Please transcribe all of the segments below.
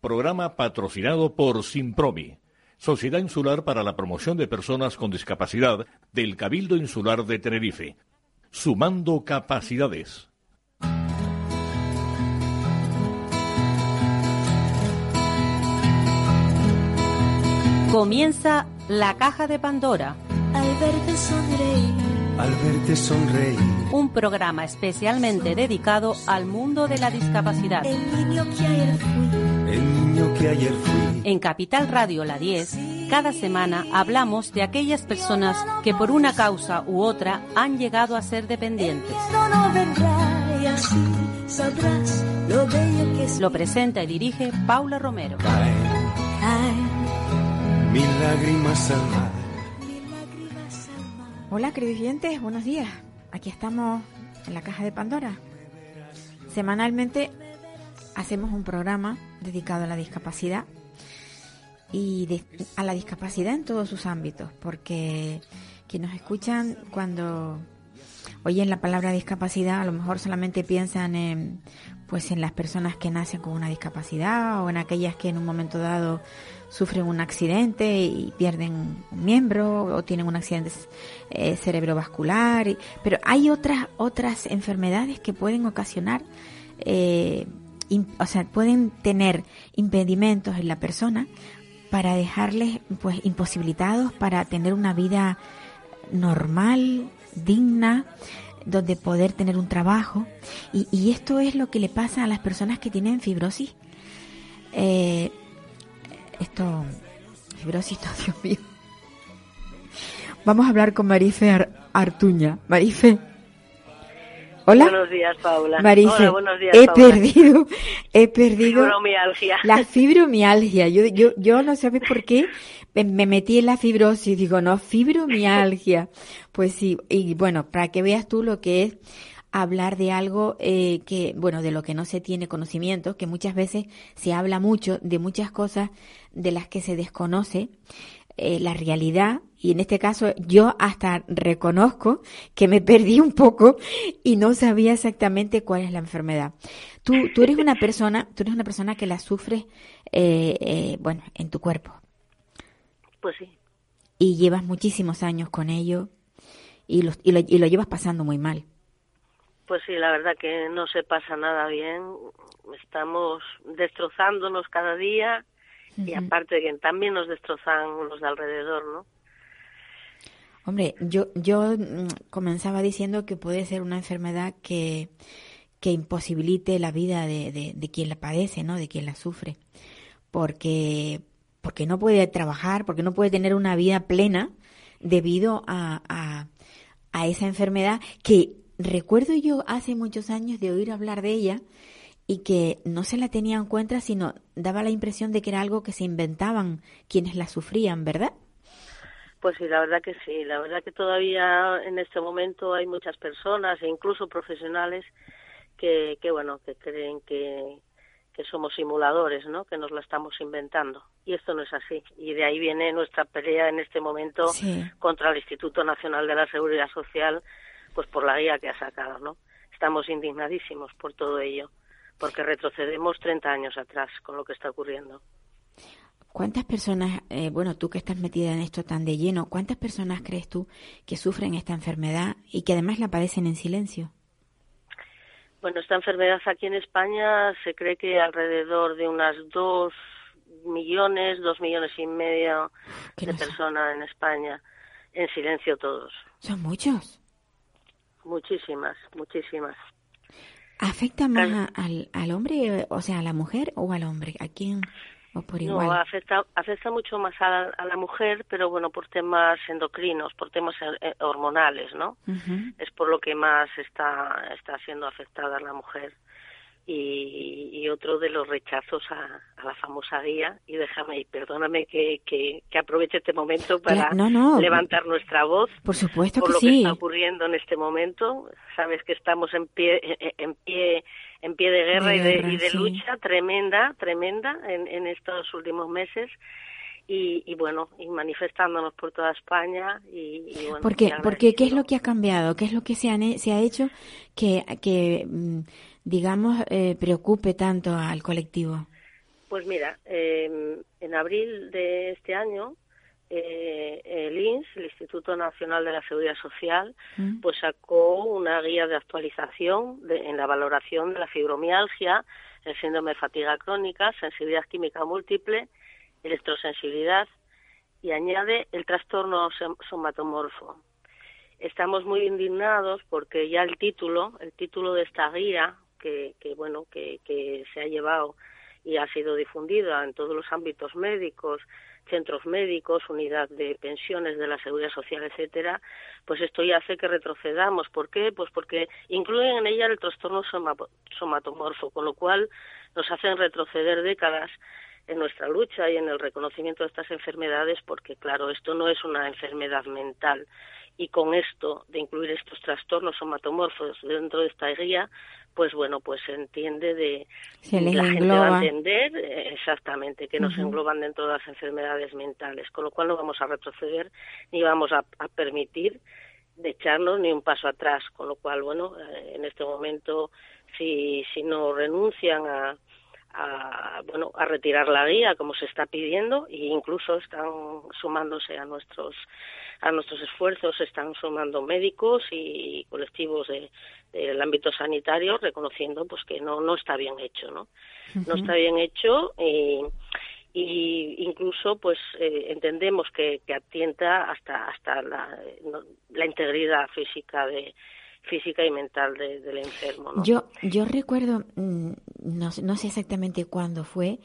Programa patrocinado por Simpromi, Sociedad Insular para la Promoción de Personas con Discapacidad del Cabildo Insular de Tenerife. Sumando capacidades. Comienza la caja de Pandora. Al verte sonreír. Al verte sonreír. Un programa especialmente dedicado al mundo de la discapacidad. El niño que ayer fui. El niño que ayer fui. En Capital Radio La 10, cada semana hablamos de aquellas personas que por una causa u otra han llegado a ser dependientes. Lo presenta y dirige Paula Romero. Lágrimas al mar. Hola, queridos oyentes, buenos días. Aquí estamos en la caja de Pandora. Semanalmente hacemos un programa dedicado a la discapacidad y de- a la discapacidad en todos sus ámbitos, porque quienes nos escuchan cuando oyen la palabra discapacidad a lo mejor solamente piensan en pues en las personas que nacen con una discapacidad o en aquellas que en un momento dado sufren un accidente y pierden un miembro o tienen un accidente eh, cerebrovascular pero hay otras otras enfermedades que pueden ocasionar eh, o sea pueden tener impedimentos en la persona para dejarles pues imposibilitados para tener una vida normal, digna, donde poder tener un trabajo. Y, y esto es lo que le pasa a las personas que tienen fibrosis. Eh, esto, fibrosis, no, Dios mío. Vamos a hablar con Marife Ar- Artuña. Marife. Hola. Buenos días, Paula. Marife, Hola, buenos días, he Paula. perdido, he perdido Fibromialgia. la fibromialgia. Yo, yo, yo no sabes por qué me, me metí en la fibrosis. Digo, no, fibromialgia. Pues sí, y bueno, para que veas tú lo que es hablar de algo eh, que, bueno, de lo que no se tiene conocimiento, que muchas veces se habla mucho de muchas cosas de las que se desconoce eh, la realidad y en este caso yo hasta reconozco que me perdí un poco y no sabía exactamente cuál es la enfermedad. Tú, tú eres una persona, tú eres una persona que la sufres, eh, eh, bueno, en tu cuerpo Pues sí, y llevas muchísimos años con ello y lo, y lo, y lo llevas pasando muy mal. pues sí, la verdad que no se pasa nada bien. Estamos destrozándonos cada día y aparte de que también nos destrozan los de alrededor, ¿no? Hombre, yo, yo mm, comenzaba diciendo que puede ser una enfermedad que, que imposibilite la vida de, de, de quien la padece, ¿no? De quien la sufre. Porque, porque no puede trabajar, porque no puede tener una vida plena debido a, a, a esa enfermedad que recuerdo yo hace muchos años de oír hablar de ella y que no se la tenía en cuenta, sino daba la impresión de que era algo que se inventaban quienes la sufrían, ¿verdad? Pues sí, la verdad que sí. La verdad que todavía en este momento hay muchas personas e incluso profesionales que, que bueno, que creen que, que somos simuladores, ¿no? Que nos la estamos inventando. Y esto no es así. Y de ahí viene nuestra pelea en este momento Sí. contra el Instituto Nacional de la Seguridad Social, pues por la guía que ha sacado, ¿no? Estamos indignadísimos por todo ello, porque retrocedemos 30 años atrás con lo que está ocurriendo. ¿Cuántas personas, eh, bueno, tú que estás metida en esto tan de lleno, cuántas personas crees tú que sufren esta enfermedad y que además la padecen en silencio? Bueno, esta enfermedad aquí en España se cree que alrededor de unas dos millones, dos millones y medio de no personas en España, en silencio todos. Son muchos. Muchísimas, muchísimas. ¿Afecta más Claro. a- al, al hombre, eh, o sea, a la mujer o al hombre? ¿A quién? ¿O por igual? No, afecta, afecta mucho más a la, a la mujer, pero bueno, por temas endocrinos, por temas eh, hormonales, ¿no? Es por lo que más está, está siendo afectada la mujer. Y, y otro de los rechazos a, a la famosa guía. Y déjame, y perdóname que, que, que aproveche este momento para Cla- no, no. levantar nuestra voz Por supuesto por que lo que está ocurriendo en este momento. Sabes que estamos en pie, en- pie, en pie de guerra, De y de, guerra, y de sí. lucha tremenda, tremenda en, en estos últimos meses. Y, y bueno, y manifestándonos por toda España. Y, y bueno, ¿Por qué? Porque, ¿qué es lo que ha cambiado? ¿Qué es lo que se, han se ha hecho que, que mm, digamos, eh, preocupe tanto al colectivo? Pues mira, eh, en abril de este año eh, el INS, el Instituto Nacional de la Seguridad Social, Mm. pues sacó una guía de actualización de- en la valoración de la fibromialgia, el síndrome de fatiga crónica, sensibilidad química múltiple, electrosensibilidad y añade el trastorno som- somatomorfo. Estamos muy indignados porque ya el título, el título de esta guía que, que bueno, que, que se ha llevado y ha sido difundida en todos los ámbitos médicos, centros médicos, unidad de pensiones de la seguridad social, etcétera, pues esto ya hace que retrocedamos. ¿Por qué? Pues porque incluyen en ella el trastorno soma- somatomorfo, con lo cual nos hacen retroceder décadas en nuestra lucha y en el reconocimiento de estas enfermedades, porque claro, esto no es una enfermedad mental. Y con esto, de incluir estos trastornos somatomorfos dentro de esta guía, pues bueno, pues se entiende de Se la gente va a entender exactamente que nos engloban dentro de las enfermedades mentales, con lo cual no vamos a retroceder ni vamos a, a permitir de echarnos ni un paso atrás, con lo cual bueno, eh, en este momento si si no renuncian a a, bueno a retirar la guía como se está pidiendo e incluso están sumándose a nuestros a nuestros esfuerzos se están sumando médicos y colectivos de, del ámbito sanitario reconociendo pues que no no está bien hecho no no está bien hecho y, y incluso pues eh, entendemos que, que atienta hasta hasta la, no- la integridad física de física y mental de- del enfermo ¿no? Yo, yo recuerdo, mm, no, sé- no sé exactamente cuándo fue,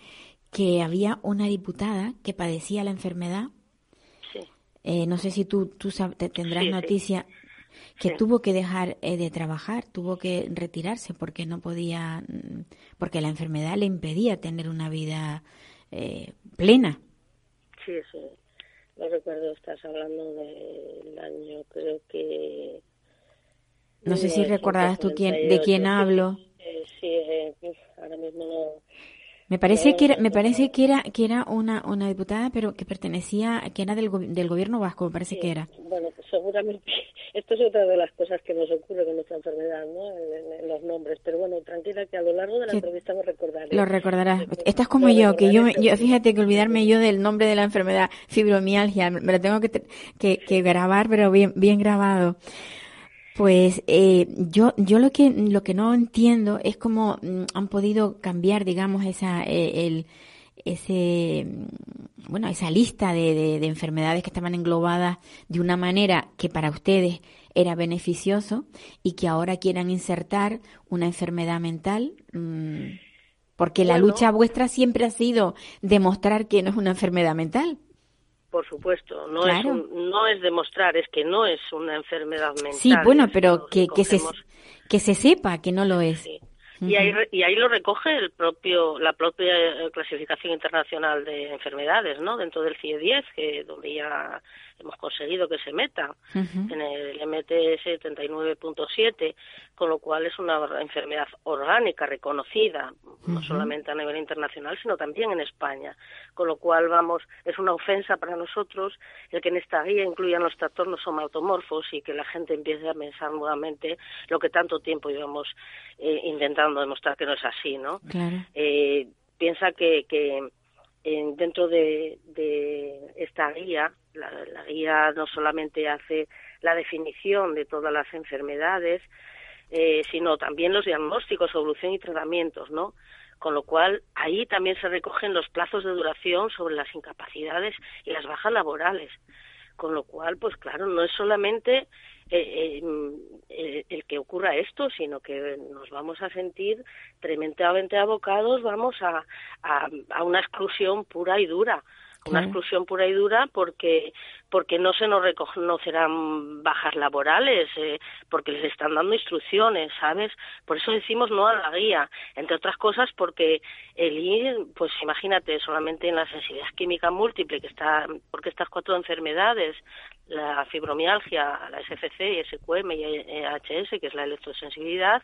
que había una diputada que padecía la enfermedad. sí eh, no sé si tú, tú te- tendrás Sí, sí. noticia que tuvo que dejar eh, de trabajar, tuvo que retirarse porque no podía, mm, porque la enfermedad le impedía tener una vida eh, plena. Sí, sí. No recuerdo, estás hablando del año, creo que... No sé si recordarás tú quién, de quién 1998. hablo. Eh, sí, eh, ahora mismo no... Me parece que era, me parece que era, que era una, una diputada, pero que pertenecía, que era del, del gobierno vasco, me parece Sí, que era. Bueno, pues seguramente esto es otra de las cosas que nos ocurre con nuestra enfermedad, ¿no? En, en los nombres. Pero bueno, tranquila que a lo largo de la Sí. entrevista me recordaré. Lo recordarás. Lo Estás como yo, que yo, me- yo fíjate que olvidarme yo del nombre de la enfermedad, fibromialgia, me lo tengo que, que, que grabar, pero bien, bien grabado. Pues eh, yo, yo lo que, lo que no entiendo es cómo mm, han podido cambiar, digamos, esa, eh, el, ese, mm, bueno, esa lista de, de, de enfermedades que estaban englobadas de una manera que para ustedes era beneficioso y que ahora quieran insertar una enfermedad mental. mm, porque la lucha vuestra siempre ha sido demostrar que no es una enfermedad mental. Por supuesto, no, Claro. es un- no es demostrar, es que no es una enfermedad mental. Sí, bueno, pero que, que, se, que se sepa que no lo es. Sí. Y ahí, y ahí lo recoge el propio, la propia eh, clasificación internacional de enfermedades, ¿no? Dentro del CIE 10, que donde ya hemos conseguido que se meta Ujú. en el MTS 79.7, con lo cual es una enfermedad orgánica reconocida, no solamente a nivel internacional, sino también en España. Con lo cual, vamos, es una ofensa para nosotros el que en esta guía incluyan los trastornos somatomorfos y que la gente empiece a pensar nuevamente lo que tanto tiempo llevamos eh, intentando demostrar que no es así, ¿no? Claro. eh, piensa que, que en- dentro de, esta guía, la, la guía no solamente hace la definición de todas las enfermedades, eh, sino también los diagnósticos, evolución y tratamientos, ¿no? Con lo cual, ahí también se recogen los plazos de duración sobre las incapacidades y las bajas laborales. Con lo cual, pues claro, no es solamente eh, eh, eh, el que ocurra esto, sino que nos vamos a sentir tremendamente abocados, vamos a, a, a una exclusión pura y dura. Una exclusión pura y dura porque porque no se nos reconocerán bajas laborales, eh, porque les están dando instrucciones, ¿sabes? Por eso decimos no a la guía, entre otras cosas porque el ir, pues imagínate, solamente en la sensibilidad química múltiple, que está, porque estas cuatro enfermedades, la fibromialgia, la SFC, SQM y EHS, que es la electrosensibilidad,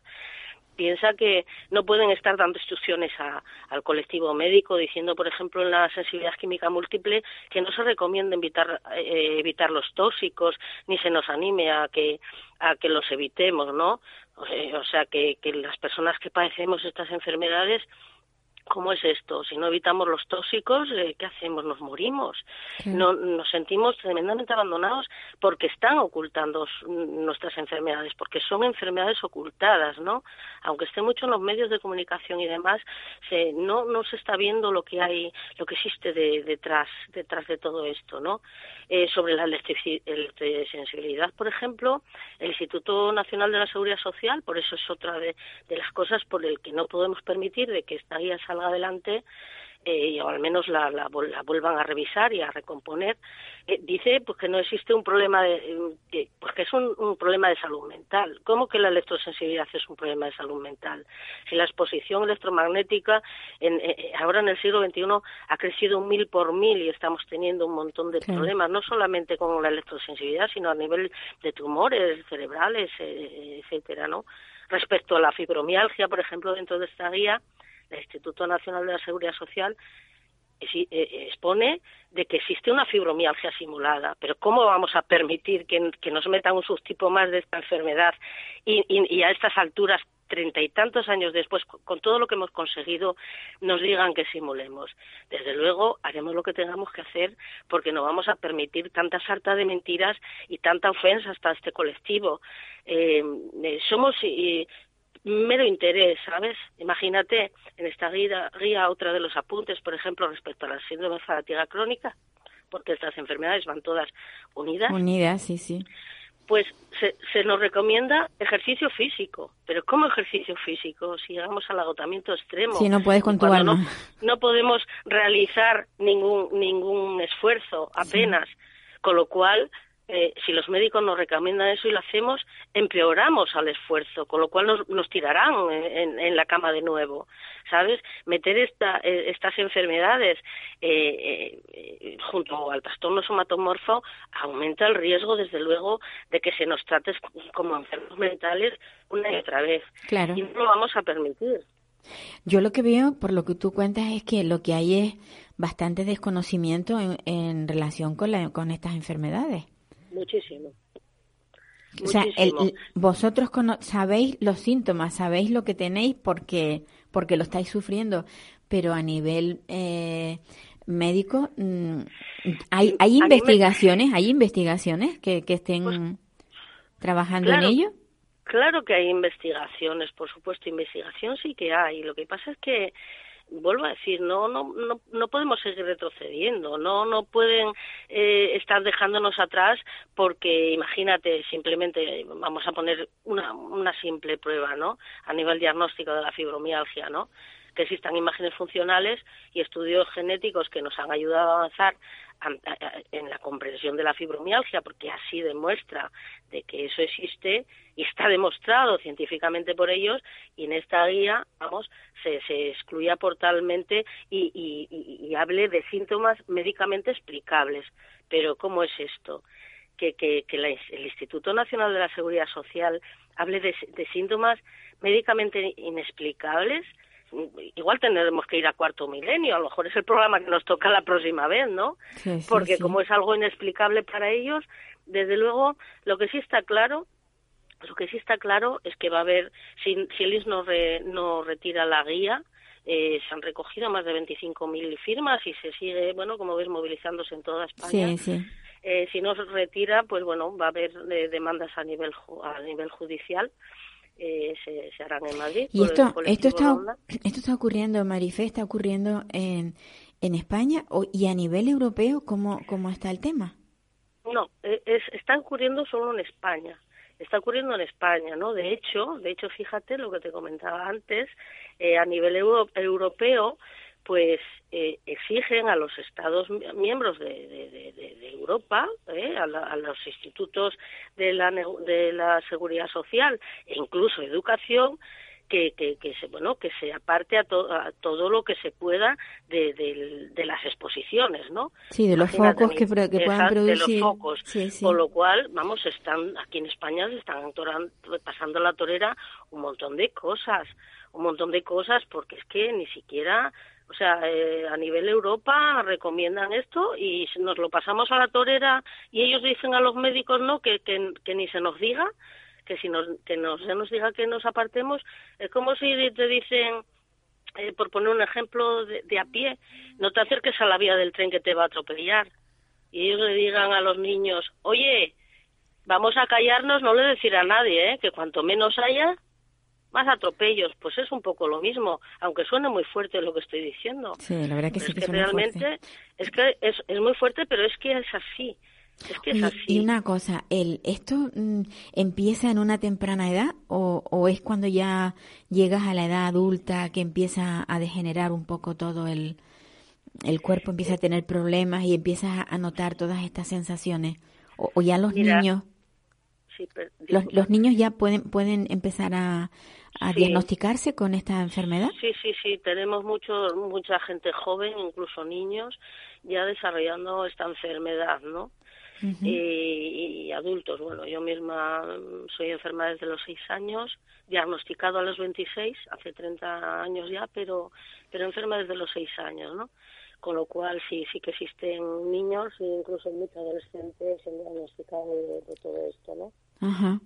piensa que no pueden estar dando instrucciones a- al colectivo médico diciendo, por ejemplo, en la sensibilidad química múltiple que no se recomienda evitar, eh, evitar los tóxicos ni se nos anime a que a que los evitemos, ¿no? O sea, que, que las personas que padecemos estas enfermedades ¿Cómo es esto? Si no evitamos los tóxicos, eh, ¿qué hacemos? Nos morimos. No, nos sentimos tremendamente abandonados porque están ocultando nuestras enfermedades, porque son enfermedades ocultadas, ¿no? Aunque esté mucho en los medios de comunicación y demás, se, no, no se está viendo lo que hay, lo que existe detrás, detrás de todo esto, ¿no? Eh, sobre la electrosensibilidad, por ejemplo, el Instituto Nacional de la Seguridad Social, por eso es otra de, de las cosas por el que no podemos permitir de que esta guía salga adelante eh, o al menos la, la, vuelvan a revisar y a recomponer, eh, dice pues que no existe un problema de, pues que es un, problema de salud mental. ¿Cómo que la electrosensibilidad es un problema de salud mental? Si la exposición electromagnética en, eh, ahora en el siglo XXI ha crecido un mil por mil y estamos teniendo un montón de problemas, no solamente con la electrosensibilidad, sino a nivel de tumores cerebrales, etcétera, ¿no? Respecto a la fibromialgia, por ejemplo, dentro de esta guía, el Instituto Nacional de la Seguridad Social eh, eh, expone de que existe una fibromialgia simulada, pero ¿cómo vamos a permitir que, nos metan un subtipo más de esta enfermedad y, a estas alturas, treinta y tantos años después, con todo lo que hemos conseguido, nos digan que simulemos? Desde luego, haremos lo que tengamos que hacer porque no vamos a permitir tanta sarta de mentiras y tanta ofensa hasta este colectivo. Eh, somos mero interés, ¿sabes? Imagínate en esta guía, guía otra de los apuntes, por ejemplo, respecto a la síndrome de fatiga crónica, porque estas enfermedades van todas unidas. Unidas, sí, sí. Pues se, se nos recomienda ejercicio físico, pero ¿cómo ejercicio físico? Si llegamos al agotamiento extremo. Si no puedes con tu alma. No, no, podemos realizar ningún, ningún esfuerzo apenas, con lo cual eh, si los médicos nos recomiendan eso y lo hacemos, empeoramos al esfuerzo, con lo cual nos, tirarán en, la cama de nuevo, ¿sabes? Meter esta, eh, estas enfermedades eh, junto al trastorno somatomorfo aumenta el riesgo, desde luego, de que se nos trate como enfermos mentales una y otra vez. Claro. Y no lo vamos a permitir. Yo lo que veo, por lo que tú cuentas, es que lo que hay es bastante desconocimiento en, relación con, con estas enfermedades muchísimo. O sea, vosotros sabéis los síntomas, sabéis lo que tenéis porque, porque lo estáis sufriendo, pero a nivel eh, médico, mm, ¿hay, hay investigaciones, hay investigaciones que, que estén pues, trabajando en ello? Claro que hay investigaciones, por supuesto, investigación sí que hay. Lo que pasa es que vuelvo a decir, no, no, no, no podemos seguir retrocediendo, no, no pueden eh, estar dejándonos atrás porque, imagínate, simplemente vamos a poner una, una simple prueba, ¿no? A nivel diagnóstico de la fibromialgia, ¿no? Que existan imágenes funcionales y estudios genéticos que nos han ayudado a avanzar en la comprensión de la fibromialgia, porque así demuestra de que eso existe y está demostrado científicamente por ellos, y en esta guía, vamos, se, se excluía portalmente y, y, hable de síntomas médicamente explicables. Pero, ¿cómo es esto? Que, que, que el Instituto Nacional de la Seguridad Social hable de, de síntomas médicamente inexplicables, igual tendremos que ir a cuarto milenio, a lo mejor es el programa que nos toca la próxima vez, ¿no? Porque como es algo inexplicable para ellos, desde luego lo que sí está claro lo que sí está claro es que va a haber, si, si el IS no, no retira la guía, eh, se han recogido más de 25.000 firmas y se sigue, bueno, como ves, movilizándose en toda España. Eh, si no se retira, pues bueno, va a haber eh, demandas a nivel, a nivel judicial eh, se, harán en Madrid. ¿Y esto, esto, está, esto está ocurriendo, Marifé, está ocurriendo en, en España y a nivel europeo, ¿cómo, cómo está el tema? No, e, es, está ocurriendo solo en España. Está ocurriendo en España, ¿no? De hecho, de hecho, fíjate lo que te comentaba antes, eh, a nivel europeo, pues eh, exigen a los Estados miembros de, Europa, eh, a, los institutos de la, de la seguridad social e incluso educación, que, que, se bueno que se aparte a, a, todo lo que se pueda de, las exposiciones no sí de los focos que, que puedan producir de los focos. Con lo cual vamos están aquí en España se están pasando la torera un montón de cosas un montón de cosas porque es que ni siquiera o sea, eh, a nivel Europa recomiendan esto y nos lo pasamos a la torera y ellos dicen a los médicos no que, que, ni se nos diga, que si nos, que no se nos diga que nos apartemos. Es como si te dicen, eh, por poner un ejemplo de, de, a pie, no te acerques a la vía del tren que te va a atropellar. Y ellos le digan a los niños, oye, vamos a callarnos, no le decir a nadie, ¿eh? que cuanto menos haya, más atropellos. Pues es un poco lo mismo, aunque suene muy fuerte lo que estoy diciendo. Sí, la verdad que sí es que, realmente es que es, es muy fuerte, pero es que es así. Es que es así. Y una cosa, el, ¿esto mm, empieza en una temprana edad o, o, es cuando ya llegas a la edad adulta que empieza a degenerar un poco todo el, el cuerpo, empieza a tener problemas y empiezas a notar todas estas sensaciones? ¿O, o ya los Mira, niños, sí, pero- los, los niños ya pueden, pueden empezar a, a Sí. diagnosticarse con esta enfermedad? Sí, sí, sí, tenemos mucho, mucha gente joven, incluso niños, ya desarrollando esta enfermedad, ¿no? Y, y adultos. Bueno, yo misma mm, soy enferma desde los 6 años, diagnosticado a los 26, hace 30 años ya, pero, pero enferma desde los 6 años, ¿no? Con lo cual sí, sí que existen niños e incluso muchos adolescentes han diagnosticado de, de todo esto, ¿no? Ajá.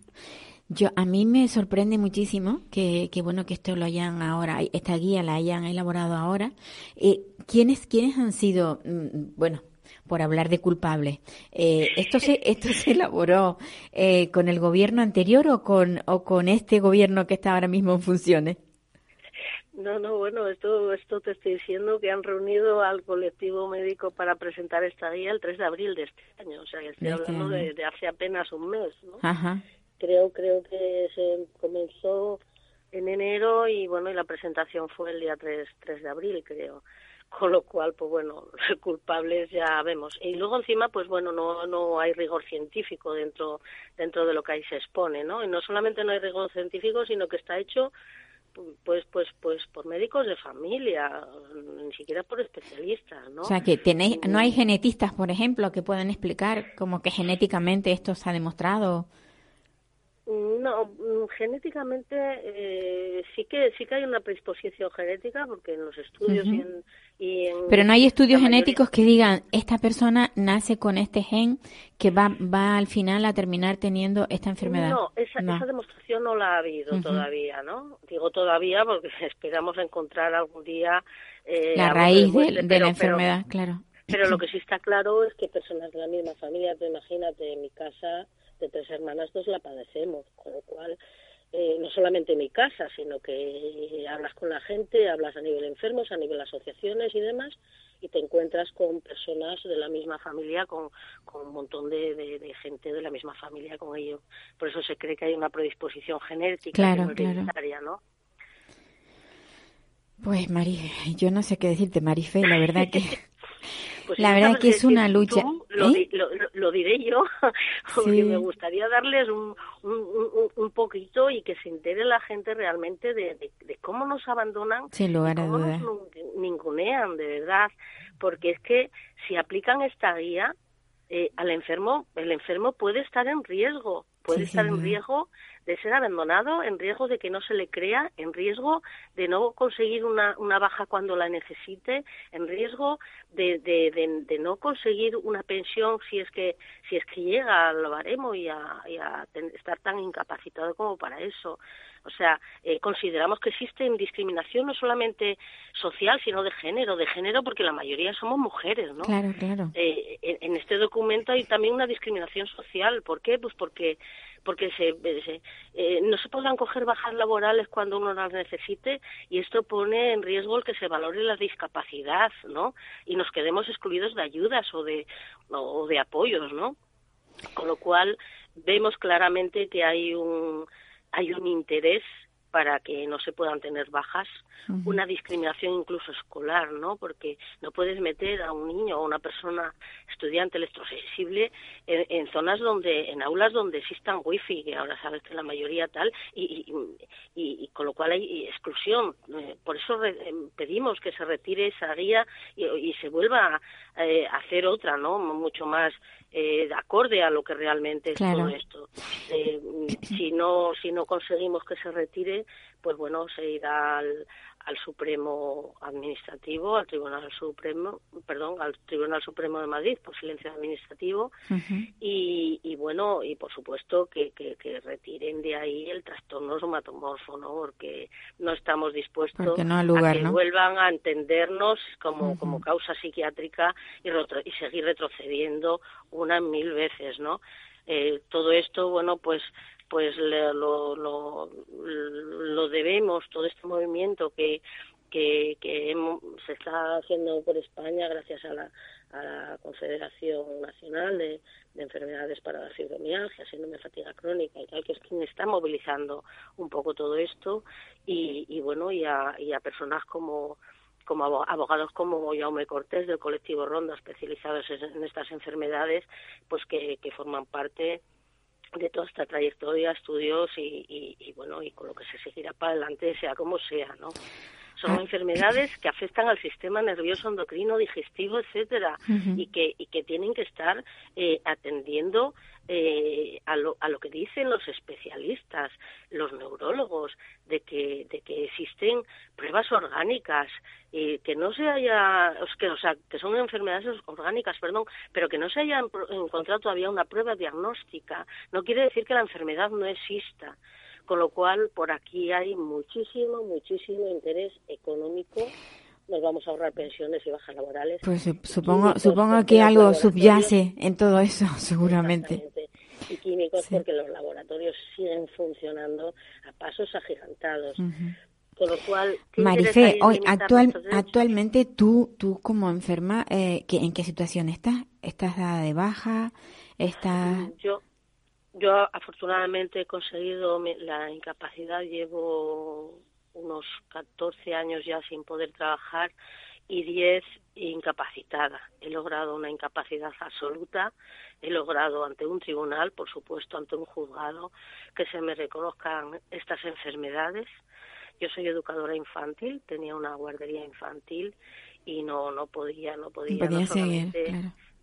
Yo, a mí me sorprende muchísimo que, que bueno que esto lo hayan ahora, esta guía la hayan elaborado ahora. Eh, ¿quiénes, ¿Quiénes han sido, mm, bueno, por hablar de culpables, eh, esto se, esto se elaboró eh, con el gobierno anterior o con, o con este gobierno que está ahora mismo en funciones? No, no, bueno, esto, esto te estoy diciendo que han reunido al colectivo médico para presentar esta guía el 3 de abril de este año, o sea, que estoy este hablando de, de hace apenas un mes, ¿no? Ajá. Creo creo que se comenzó en enero y bueno y la presentación fue el día 3, 3 de abril creo. Con lo cual pues bueno culpables ya vemos. Y luego encima pues bueno no no hay rigor científico dentro dentro de lo que ahí se expone no y no solamente no hay rigor científico sino que está hecho pues pues pues por médicos de familia ni siquiera por especialistas no O sea, que tenéis, no hay genetistas, por ejemplo, que puedan explicar como que genéticamente esto se ha demostrado. No, mm, genéticamente eh, sí que sí que hay una predisposición genética porque en los estudios y, en, y en Pero no hay estudios mayoría- genéticos que digan, esta persona nace con este gen que va, va al final a terminar teniendo esta enfermedad. No, esa, No. esa demostración no la ha habido todavía, ¿no? Digo todavía porque esperamos encontrar algún día eh, La raíz de, la pero- enfermedad, claro. Pero lo que sí está claro es que personas de la misma familia, te imagínate, en mi casa de tres hermanas, dos la padecemos, con lo cual eh, no solamente en mi casa, sino que hablas con la gente, hablas a nivel enfermos, a nivel asociaciones y demás, y te encuentras con personas de la misma familia, con, con un montón de, de- de gente de la misma familia con ello. Por eso se cree que hay una predisposición genética Claro, no claro. ¿no? Pues Mari, yo no sé qué decirte, Marife, la verdad que Pues La verdad que es una tú, lucha, Lo, ¿eh? di- lo, lo- lo diré yo, porque Sí. me gustaría darles un, un, un- un poquito y que se entere la gente realmente de, de- de cómo nos abandonan y cómo nos ningunean, de verdad. Porque es que si aplican esta guía, eh, al enfermo, el enfermo puede estar en riesgo, puede Sí, estar en riesgo de ser abandonado, en riesgo de que no se le crea, en riesgo de no conseguir una, una baja cuando la necesite, en riesgo de, de, no conseguir una pensión si es que si es que llega al baremo y a, y a ten- estar tan incapacitado como para eso. O sea, eh, consideramos que existe discriminación no solamente social, sino de género, de género porque la mayoría somos mujeres, ¿no? Claro, claro. eh, en, en este documento hay también una discriminación social. ¿Por qué? Pues porque porque se, se- eh, no se podrán coger bajas laborales cuando uno las necesite y esto pone en riesgo el que se valore la discapacidad, ¿no? Y nos quedemos excluidos de ayudas o de o de apoyos, ¿no? Con lo cual vemos claramente que hay un hay un interés para que no se puedan tener bajas, una discriminación incluso escolar, ¿no? Porque no puedes meter a un niño o a una persona estudiante electrosensible en, en zonas donde, en aulas donde existan wifi, que ahora sabes que la mayoría tal, y, y, y- y con lo cual hay exclusión. Eh, Por eso re- eh, pedimos que se retire esa guía y, y se vuelva a eh, hacer otra, ¿no? Mucho más eh, de acorde a lo que realmente es Claro. todo esto. Eh, si no si no conseguimos que se retire, pues bueno, se irá al, al Supremo Administrativo, al Tribunal Supremo, perdón, al Tribunal Supremo de Madrid por silencio administrativo y, y, bueno, y por supuesto que, que, que, retiren de ahí el trastorno somatomorfo, ¿no? Porque no estamos dispuestos a que vuelvan a entendernos como, como causa psiquiátrica y, y seguir retrocediendo unas mil veces, ¿no? Eh, todo esto, bueno, pues pues lo, lo, lo debemos, todo este movimiento que, que, que se está haciendo por España gracias a la, a la Confederación Nacional de, Enfermedades para la Fibromialgia, síndrome de fatiga crónica y tal, que es quien está movilizando un poco todo esto. Y, y bueno, y a, y a personas como como abogados como Jaume Cortés del colectivo Ronda especializados en estas enfermedades, pues que forman parte de toda esta trayectoria, estudios y, y, bueno, y con lo que se seguirá para adelante, sea como sea, ¿no? Son enfermedades que afectan al sistema nervioso, endocrino, digestivo, etcétera, y que y que tienen que estar eh, atendiendo eh, a, lo, a lo que dicen los especialistas, los neurólogos, de que, de que existen pruebas orgánicas, y que no se haya, que, o sea, que son enfermedades orgánicas, perdón, pero que no se haya encontrado todavía una prueba diagnóstica, no quiere decir que la enfermedad no exista. Con lo cual, por aquí hay muchísimo, muchísimo interés económico nos vamos a ahorrar pensiones y bajas laborales. Pues supongo, supongo que algo subyace en todo eso, seguramente. Y químicos porque los laboratorios siguen funcionando a pasos agigantados. Con lo cual, Marife, hoy actual, actualmente tú, tú como enferma, eh, ¿en qué situación estás? ¿Estás dada de baja? ¿Estás... Yo, yo afortunadamente he conseguido la incapacidad, llevo unos 14 años ya sin poder trabajar y 10 incapacitada. He logrado una incapacidad absoluta, he logrado ante un tribunal, por supuesto, ante un juzgado, que se me reconozcan estas enfermedades. Yo soy educadora infantil, tenía una guardería infantil y no no podía no podía, no,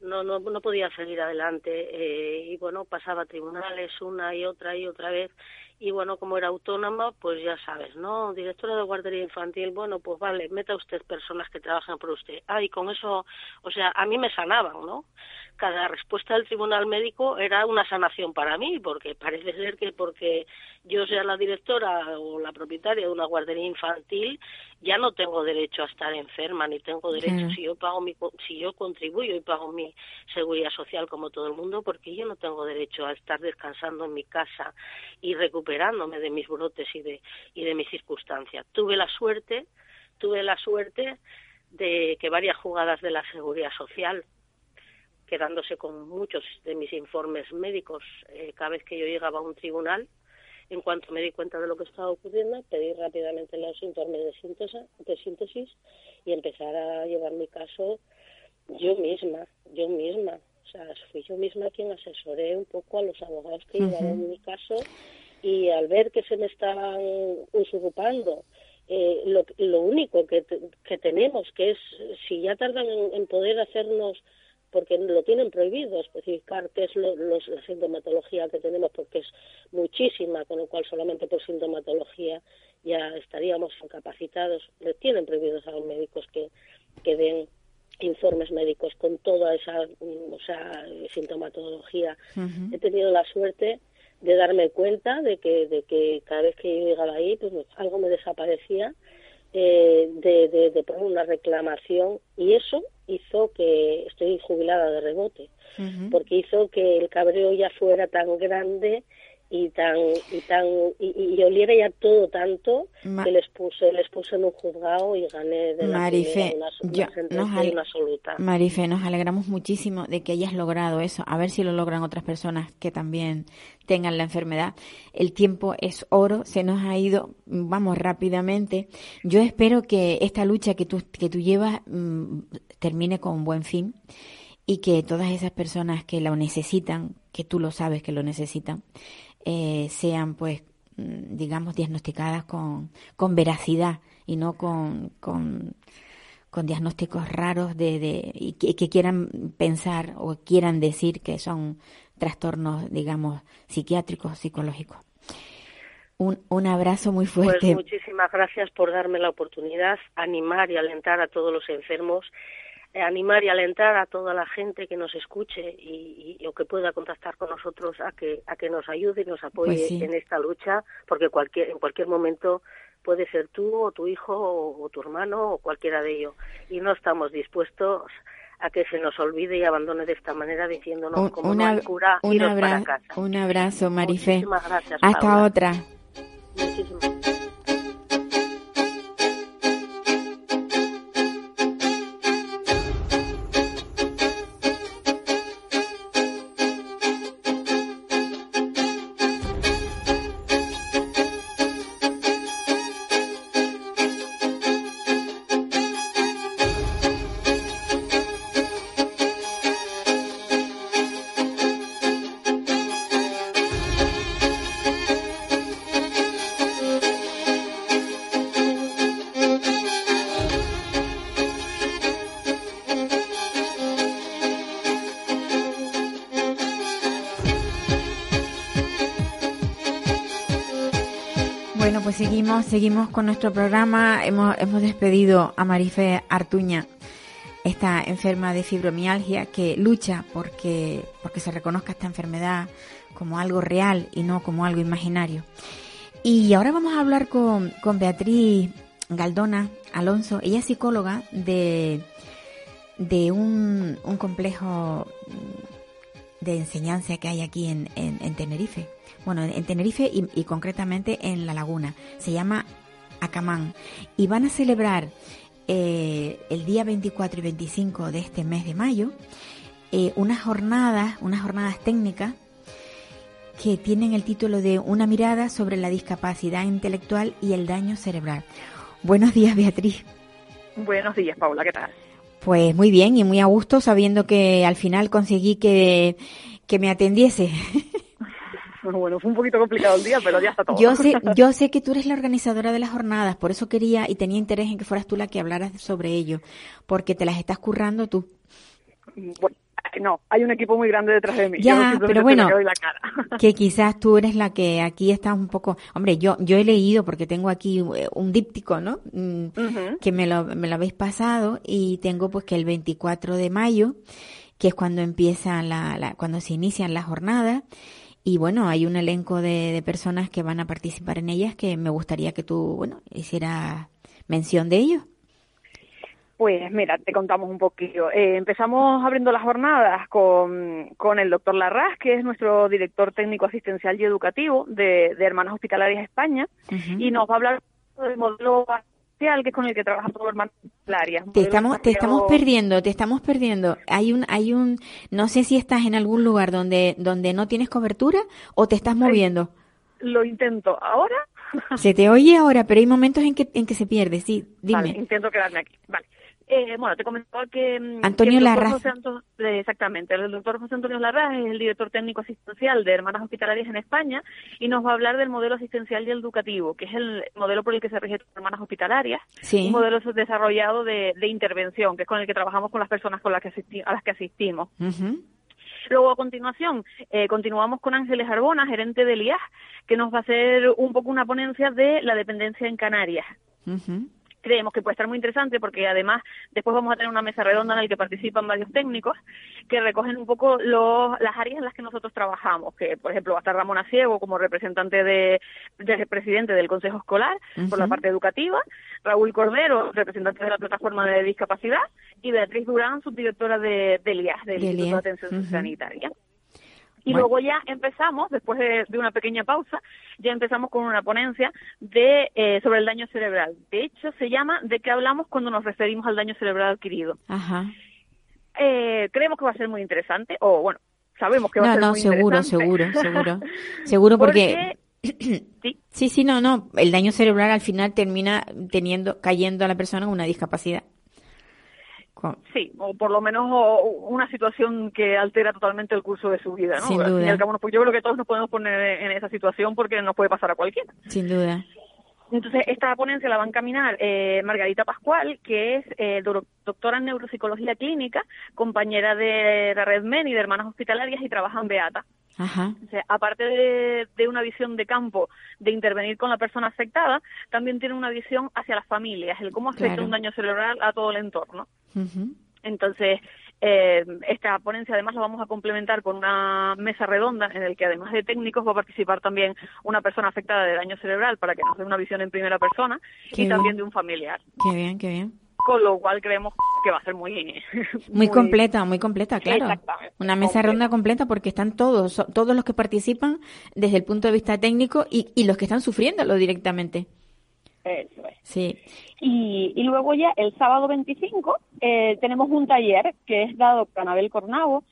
no, no, no podía seguir adelante eh, y bueno pasaba tribunales una y otra y otra vez y bueno, como era autónoma, pues ya sabes, ¿no? Directora de guardería infantil, bueno, pues vale, meta usted personas que trabajan por usted. Ah, y con eso, o sea, a mí me sanaban, ¿no? Cada respuesta del tribunal médico era una sanación para mí, porque parece ser que porque yo sea la directora o la propietaria de una guardería infantil, ya no tengo derecho a estar enferma, ni tengo derecho, si yo pago mi, si yo contribuyo y pago mi seguridad social como todo el mundo, porque yo no tengo derecho a estar descansando en mi casa y recuperándome de mis brotes y de, y de mis circunstancias. Tuve la suerte, tuve la suerte de que varias jugadas de la seguridad social, quedándose con muchos de mis informes médicos eh, cada vez que yo llegaba a un tribunal, en cuanto me di cuenta de lo que estaba ocurriendo, pedí rápidamente los informes de síntesis, de síntesis y empezar a llevar mi caso yo misma, yo misma. O sea, fui yo misma quien asesoré un poco a los abogados que llevaban mi caso y al ver que se me estaban usurpando eh, lo, lo, único que, que, tenemos, que es si ya tardan en, poder hacernos, porque lo tienen prohibido especificar qué es lo, la sintomatología que tenemos, porque es muchísima, con lo cual solamente por sintomatología ya estaríamos incapacitados. Le tienen prohibidos a los médicos que, que den informes médicos con toda esa o sea, sintomatología. He tenido la suerte de darme cuenta de que, de que cada vez que yo llegaba ahí, pues algo me desaparecía, eh, de, de, poner una reclamación y eso hizo que estoy jubilada de rebote, porque hizo que el cabreo ya fuera tan grande y tan y tan y, oliera ya todo tanto que les puse les puse en un juzgado y gané de la Marife, una, una absoluta. Marife, nos alegramos muchísimo de que hayas logrado eso. A ver si lo logran otras personas que también tengan la enfermedad. El tiempo es oro, se nos ha ido, vamos rápidamente. Yo espero que esta lucha que tú que tú llevas mm, termine con un buen fin y que todas esas personas que lo necesitan, que tú lo sabes que lo necesitan, eh, sean pues mm, digamos diagnosticadas con, con veracidad y no con, con, diagnósticos raros de, de y que, quieran pensar o quieran decir que son trastornos digamos psiquiátricos psicológicos Un, un abrazo muy Pues fuerte. muchísimas gracias por darme la oportunidad, animar y alentar a todos los enfermos, animar y alentar a toda la gente que nos escuche y, y- o que pueda contactar con nosotros a que a que nos ayude y nos apoye Pues sí. en esta lucha, porque cualquier en cualquier momento puede ser tú o tu hijo o, o tu hermano o cualquiera de ellos y no estamos dispuestos a que se nos olvide y abandone de esta manera diciéndonos Un, como una- no hay cura un iros abra- para casa. un abrazo. Muchísimas gracias, Hasta Paula. otra. Muchísimas seguimos, con nuestro programa. Hemos, hemos despedido a Marife Artuña, esta enferma de fibromialgia que lucha porque, porque se reconozca esta enfermedad como algo real y no como algo imaginario. Y ahora vamos a hablar con, con Beatriz Galdona Alonso. Ella es psicóloga de, de un, un complejo de enseñanza que hay aquí en, en, en Tenerife. Bueno, en, en Tenerife y, y concretamente en La Laguna. Se llama Acamán. Y van a celebrar eh, el día 24 y 25 de este mes de mayo eh, unas jornadas, unas jornadas técnicas que tienen el título de Una mirada sobre la discapacidad intelectual y el daño cerebral. Buenos días, Beatriz. Buenos días, Paula, ¿qué tal? Pues muy bien y muy a gusto sabiendo que al final conseguí que, que me atendiese. Bueno, fue un poquito complicado el día, pero ya está todo. Yo sé, yo sé que tú eres la organizadora de las jornadas, por eso quería y tenía interés en que fueras tú la que hablaras sobre ello, porque te las estás currando tú. Bueno, no, hay un equipo muy grande detrás de mí. Ya, Yo pero bueno, que doy la cara. Que quizás tú eres la que aquí estás un poco, hombre, yo yo he leído porque tengo aquí eh, un díptico, ¿no? Mm, que me lo, me lo habéis pasado y tengo pues que el 24 de mayo, que es cuando empieza la, la- cuando se inician las jornadas y bueno, hay un elenco de, de personas que van a participar en ellas que me gustaría que tú, bueno, hicieras mención de ellos. Pues mira, te contamos un poquillo. Eh, empezamos abriendo las jornadas con, con el doctor Larraz, que es nuestro director técnico asistencial y educativo de, de Hermanas Hospitalarias España, y nos va a hablar del modelo que es con el que trabaja todo Hermanas Hospitalarias. Un Te estamos, te estamos perdiendo, te estamos perdiendo. Hay un, hay un, no sé si estás en algún lugar donde, donde no tienes cobertura o te estás moviendo. Lo intento ahora. Se te oye ahora, pero hay momentos en que, en que se pierde, sí, dime. Vale, intento quedarme aquí. Vale. Eh, bueno, te comentaba que... mm, Antonio que Larraz. José Anto- eh, exactamente, el doctor José Antonio Larraz es el director técnico asistencial de Hermanas Hospitalarias en España y nos va a hablar del modelo asistencial y educativo, que es el modelo por el que se rige Hermanas Hospitalarias, Sí. un modelo desarrollado de, de intervención, que es con el que trabajamos con las personas con las que a las que asistimos. Luego, a continuación, eh, continuamos con Ángeles Arbona, gerente del IAS, que nos va a hacer un poco una ponencia de la dependencia en Canarias Ujú. Creemos que puede estar muy interesante porque además después vamos a tener una mesa redonda en la que participan varios técnicos que recogen un poco los, las áreas en las que nosotros trabajamos, que por ejemplo va a estar Ramón Aciego como representante de, de presidente del Consejo Escolar por la parte educativa, Raúl Cordero, representante de la plataforma de discapacidad y Beatriz Durán, subdirectora de, del IAS, del Instituto IAS. de Atención. Sanitaria. Y Bueno. luego ya empezamos, después de, de una pequeña pausa, ya empezamos con una ponencia de eh, sobre el daño cerebral. De hecho, se llama ¿De qué hablamos cuando nos referimos al daño cerebral adquirido? Ajá. Eh, creemos que va a ser muy interesante, o bueno, sabemos que va a No, ser no, muy seguro, interesante. seguro, seguro. Seguro porque... sí, Sí, sí, no, no. El daño cerebral al final termina teniendo, cayendo a la persona en una discapacidad. Sí, o por lo menos una situación que altera totalmente el curso de su vida, ¿no? Sin fin y duda. al cabo, pues yo creo que todos nos podemos poner en esa situación porque nos puede pasar a cualquiera. sin duda. Entonces, esta ponencia la va a encaminar eh, Margarita Pascual, que es eh, do- doctora en neuropsicología clínica, compañera de la Red MEN y de Hermanas Hospitalarias y trabaja en Beata. Ajá. O sea, aparte de, de una visión de campo de intervenir con la persona afectada, también tiene una visión hacia las familias, el cómo afecta Claro. un daño cerebral a todo el entorno. Entonces, eh, esta ponencia además la vamos a complementar con una mesa redonda en el que además de técnicos va a participar también una persona afectada de daño cerebral para que nos dé una visión en primera persona Qué y también de un familiar. Qué bien, qué bien. Con lo cual creemos que va a ser muy... Muy, completa, muy completa, claro. Una mesa completa. redonda completa porque están todos, todos los que participan desde el punto de vista técnico y, y los que están sufriéndolo directamente. Eso es. Sí. Y, y luego ya el sábado 25 eh, tenemos un taller que es dado por Anabel Cornavo.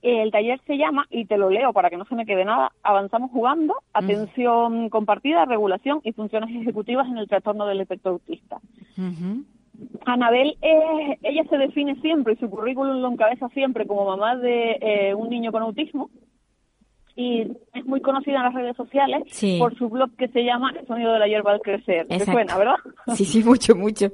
El taller se llama, y te lo leo para que no se me quede nada, Avanzamos jugando, atención compartida, regulación y funciones ejecutivas en el trastorno del espectro autista. Ujú. Anabel, es, ella se define siempre y su currículum lo encabeza siempre como mamá de eh, un niño con autismo y es muy conocida en las redes sociales Sí. por su blog que se llama El sonido de la hierba al crecer. ¿Te Exacto. suena, verdad? Sí, sí, mucho, mucho.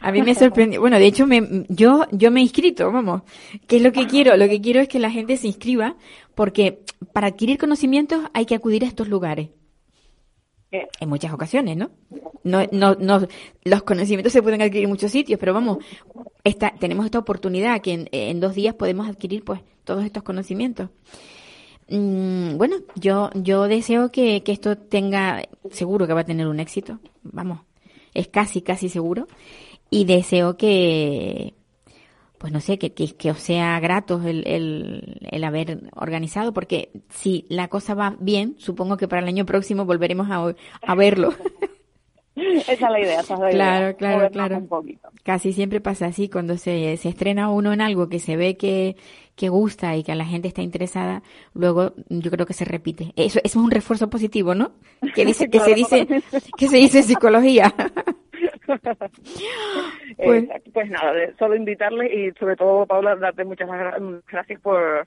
A mí me sorprendió. Bueno, de hecho, me, yo, yo me he inscrito, vamos. ¿Qué es lo que quiero? Lo que quiero es que la gente se inscriba porque para adquirir conocimientos hay que acudir a estos lugares. Eh, En muchas ocasiones, ¿no? No, no, no, los conocimientos se pueden adquirir en muchos sitios, pero vamos, esta, tenemos esta oportunidad que en, en dos días podemos adquirir, pues, todos estos conocimientos. Mm, bueno, yo, yo deseo que, que esto tenga, seguro que va a tener un éxito, vamos, es casi, casi seguro, y deseo que, pues no sé, que, que, que os sea grato el, el, el haber organizado, porque si la cosa va bien, supongo que para el año próximo volveremos a, a verlo. Esa es la idea, esa es la Claro, idea. claro, claro. Poquito. Casi siempre pasa así, cuando se, se estrena uno en algo que se ve que, que gusta y que a la gente está interesada, luego yo creo que se repite. Eso, eso es un refuerzo positivo, ¿no? Que dice, que se Claro, dice, que se dice psicología. Pues- Exacto. pues nada, solo invitarles y sobre todo, Paula, darte muchas gra- gracias por,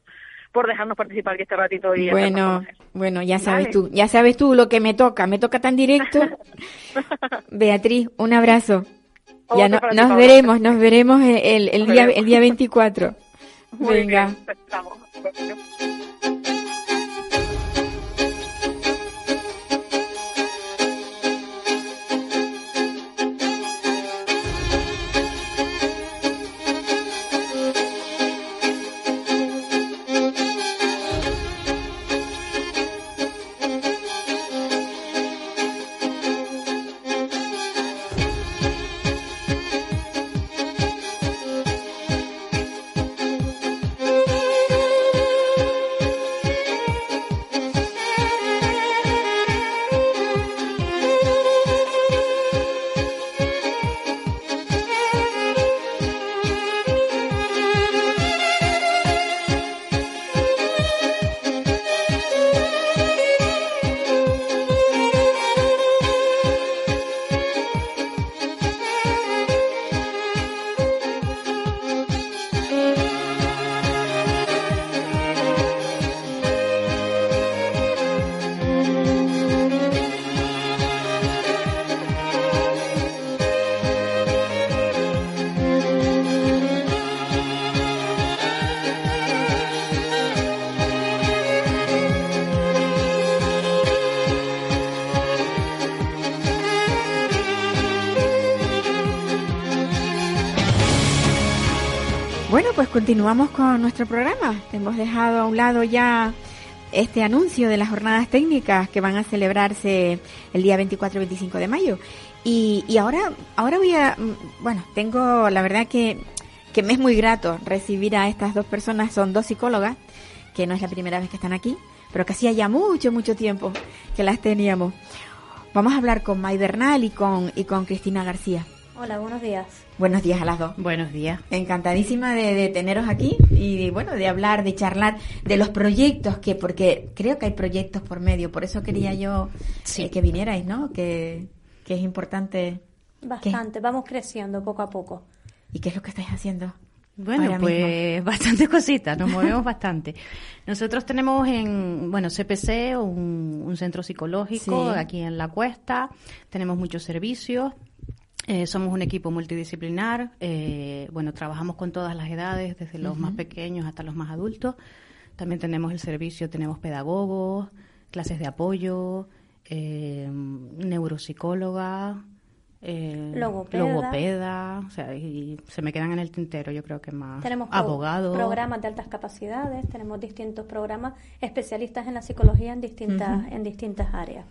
por dejarnos participar aquí este ratito y Bueno, bueno, ya sabes Vale. tú, ya sabes tú lo que me toca, me toca tan directo. Beatriz, un abrazo. Ya no- ti, nos Paula. veremos, nos veremos el, el, día, el día 24. Muy Venga. bien, continuamos con nuestro programa. Hemos dejado a un lado ya este anuncio de las jornadas técnicas que van a celebrarse el día 24 y 25 de mayo. Y, y ahora, ahora voy a, mm, bueno, tengo la verdad que, que me es muy grato recibir a estas dos personas, son dos psicólogas, que no es la primera vez que están aquí, pero que hacía ya mucho, mucho tiempo que las teníamos. Vamos a hablar con May Bernal y con, y con Cristina García. Hola, buenos días. Buenos días a las dos. Buenos días. Encantadísima de, de teneros aquí y bueno, de hablar, de charlar de los proyectos que, porque creo que hay proyectos por medio, por eso quería yo Sí. eh, que vinierais, ¿no? Que, que es importante. Bastante, vamos creciendo poco a poco. ¿Y qué es lo que estáis haciendo? Bueno, ahora pues bastantes cositas, nos movemos bastante. Nosotros tenemos en, bueno, CPC, un, un centro psicológico Sí. aquí en La Cuesta, tenemos muchos servicios, eh, somos un equipo multidisciplinar, eh, bueno, trabajamos con todas las edades, desde los más pequeños hasta los más adultos. También tenemos el servicio, tenemos pedagogos, clases de apoyo, eh, neuropsicóloga, eh, Logopeda. logopeda, o sea, y se me quedan en el tintero, yo creo que más Tenemos abogados. programas de altas capacidades, tenemos distintos programas especialistas en la psicología en distintas, en distintas áreas.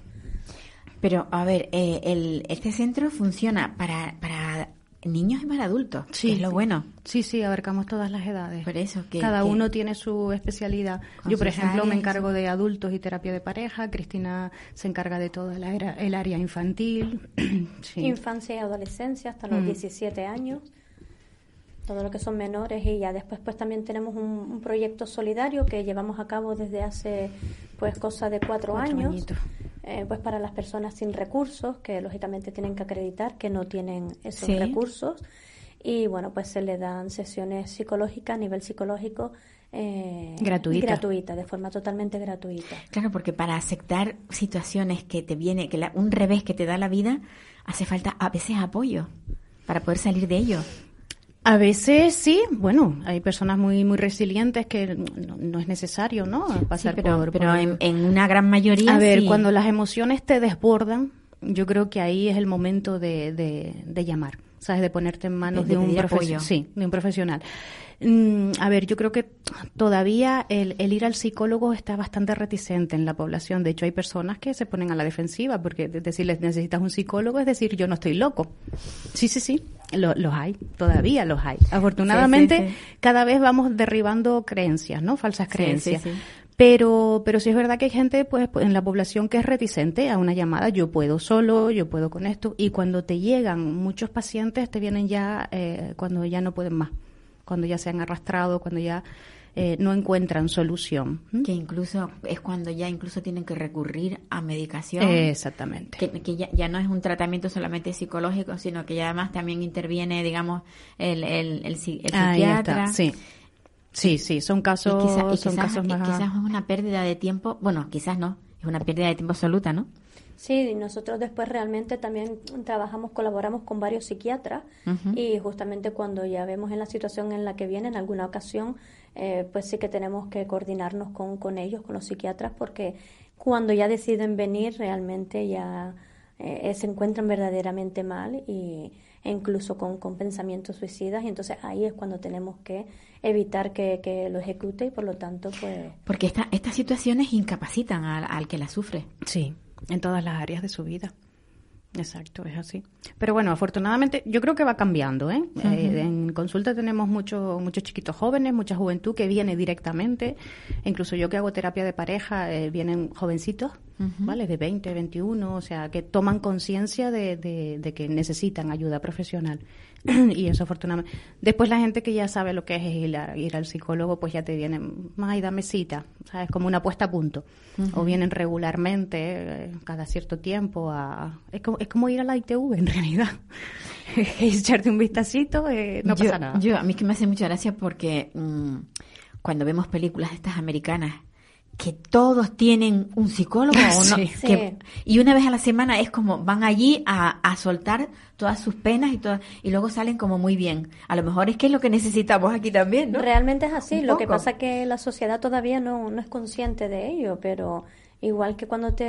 Pero, a ver, eh, el, este centro funciona para, para niños y para adultos, Sí, que es lo bueno. Sí, sí, abarcamos todas las edades. Por eso, que... Cada que- uno tiene su especialidad. Yo, por ejemplo, me encargo de adultos y terapia de pareja. Cristina se encarga de toda la era- el área infantil. Sí. Infancia y adolescencia hasta los Mm. 17 años, todo lo que son menores y ya después pues también tenemos un, un proyecto solidario que llevamos a cabo desde hace pues cosa de cuatro, Cuatro años. eh, pues para las personas sin recursos que lógicamente tienen que acreditar que no tienen esos Sí. recursos y bueno pues se le dan sesiones psicológicas a nivel psicológico eh, Gratuita. gratuita de forma totalmente gratuita Claro, porque para aceptar situaciones que te viene, que la- un revés que te da la vida, hace falta a veces apoyo para poder salir de ello. A veces sí, bueno, hay personas muy muy resilientes que no, no es necesario, ¿no? Pasar Sí, pero, por- pero por- en, en una gran mayoría A ver, sí. cuando las emociones te desbordan, yo creo que ahí es el momento de, de, de llamar, ¿sabes? De ponerte en manos De- un profesional. Sí, de un profesional. Mm, a ver, yo creo que todavía el, el ir al psicólogo está bastante reticente en la población. De hecho, hay personas que se ponen a la defensiva porque de- decirles necesitas un psicólogo es decir yo no estoy loco. Sí, sí, sí, lo- los hay, todavía los hay. Afortunadamente, Sí, sí, sí. cada vez vamos derribando creencias, ¿no? Falsas Sí, sí, creencias. Pero, pero sí es verdad que hay gente pues pues, en la población que es reticente a una llamada, yo puedo solo, yo puedo con esto, y cuando te llegan muchos pacientes te vienen ya eh, cuando ya no pueden más, cuando ya se han arrastrado, cuando ya eh, no encuentran solución. ¿Mm? Que incluso es cuando ya incluso tienen que recurrir a medicación. Exactamente. Que, que ya, ya no es un tratamiento solamente psicológico, sino que ya además también interviene, digamos, el, el, el, el Ahí psiquiatra. está, sí. Sí, sí, son Y casos, quizá- y son quizás, casos y más... quizás es una pérdida de tiempo, bueno, quizás no, es una pérdida de tiempo absoluta, ¿no? Sí, nosotros después realmente también trabajamos, colaboramos con varios psiquiatras y justamente cuando ya vemos en la situación en la que vienen, en alguna ocasión, eh, pues sí que tenemos que coordinarnos con, con ellos, con los psiquiatras, porque cuando ya deciden venir realmente ya eh, se encuentran verdaderamente mal y, e incluso con, con pensamientos suicidas y entonces ahí es cuando tenemos que evitar que, que lo ejecute y por lo tanto pues Porque esta, estas situaciones incapacitan al, al que la sufre. Sí, en todas las áreas de su vida. Exacto, es así. Pero bueno, afortunadamente yo creo que va cambiando. ¿eh? Eh, en consulta tenemos muchos muchos chiquitos jóvenes, mucha juventud que viene directamente. Incluso yo que hago terapia de pareja, eh, vienen jovencitos, ¿vale? De 20, 21, o sea, que toman conciencia de, de- de que necesitan ayuda profesional. y eso afortunadamente. Después la gente que ya sabe lo que es ir, a- ir al psicólogo, pues ya te vienen, ay, dame cita, ¿sabes? Como una puesta a punto. O vienen regularmente, eh, cada cierto tiempo, a... Es como, es como ir a la ITV, en realidad. Es echarte un vistacito, eh, no yo, pasa nada. Yo, a mí es que me hace mucha gracia porque mm, cuando vemos películas de estas americanas, que todos tienen un psicólogo o no, Sí. que- y una vez a la semana es como van allí a, a soltar todas sus penas y todas, y luego salen como muy bien. A lo mejor es que es lo que necesitamos aquí también, ¿no? Realmente es así, Un lo que pasa es que la sociedad todavía no, no es consciente de ello, pero igual que cuando te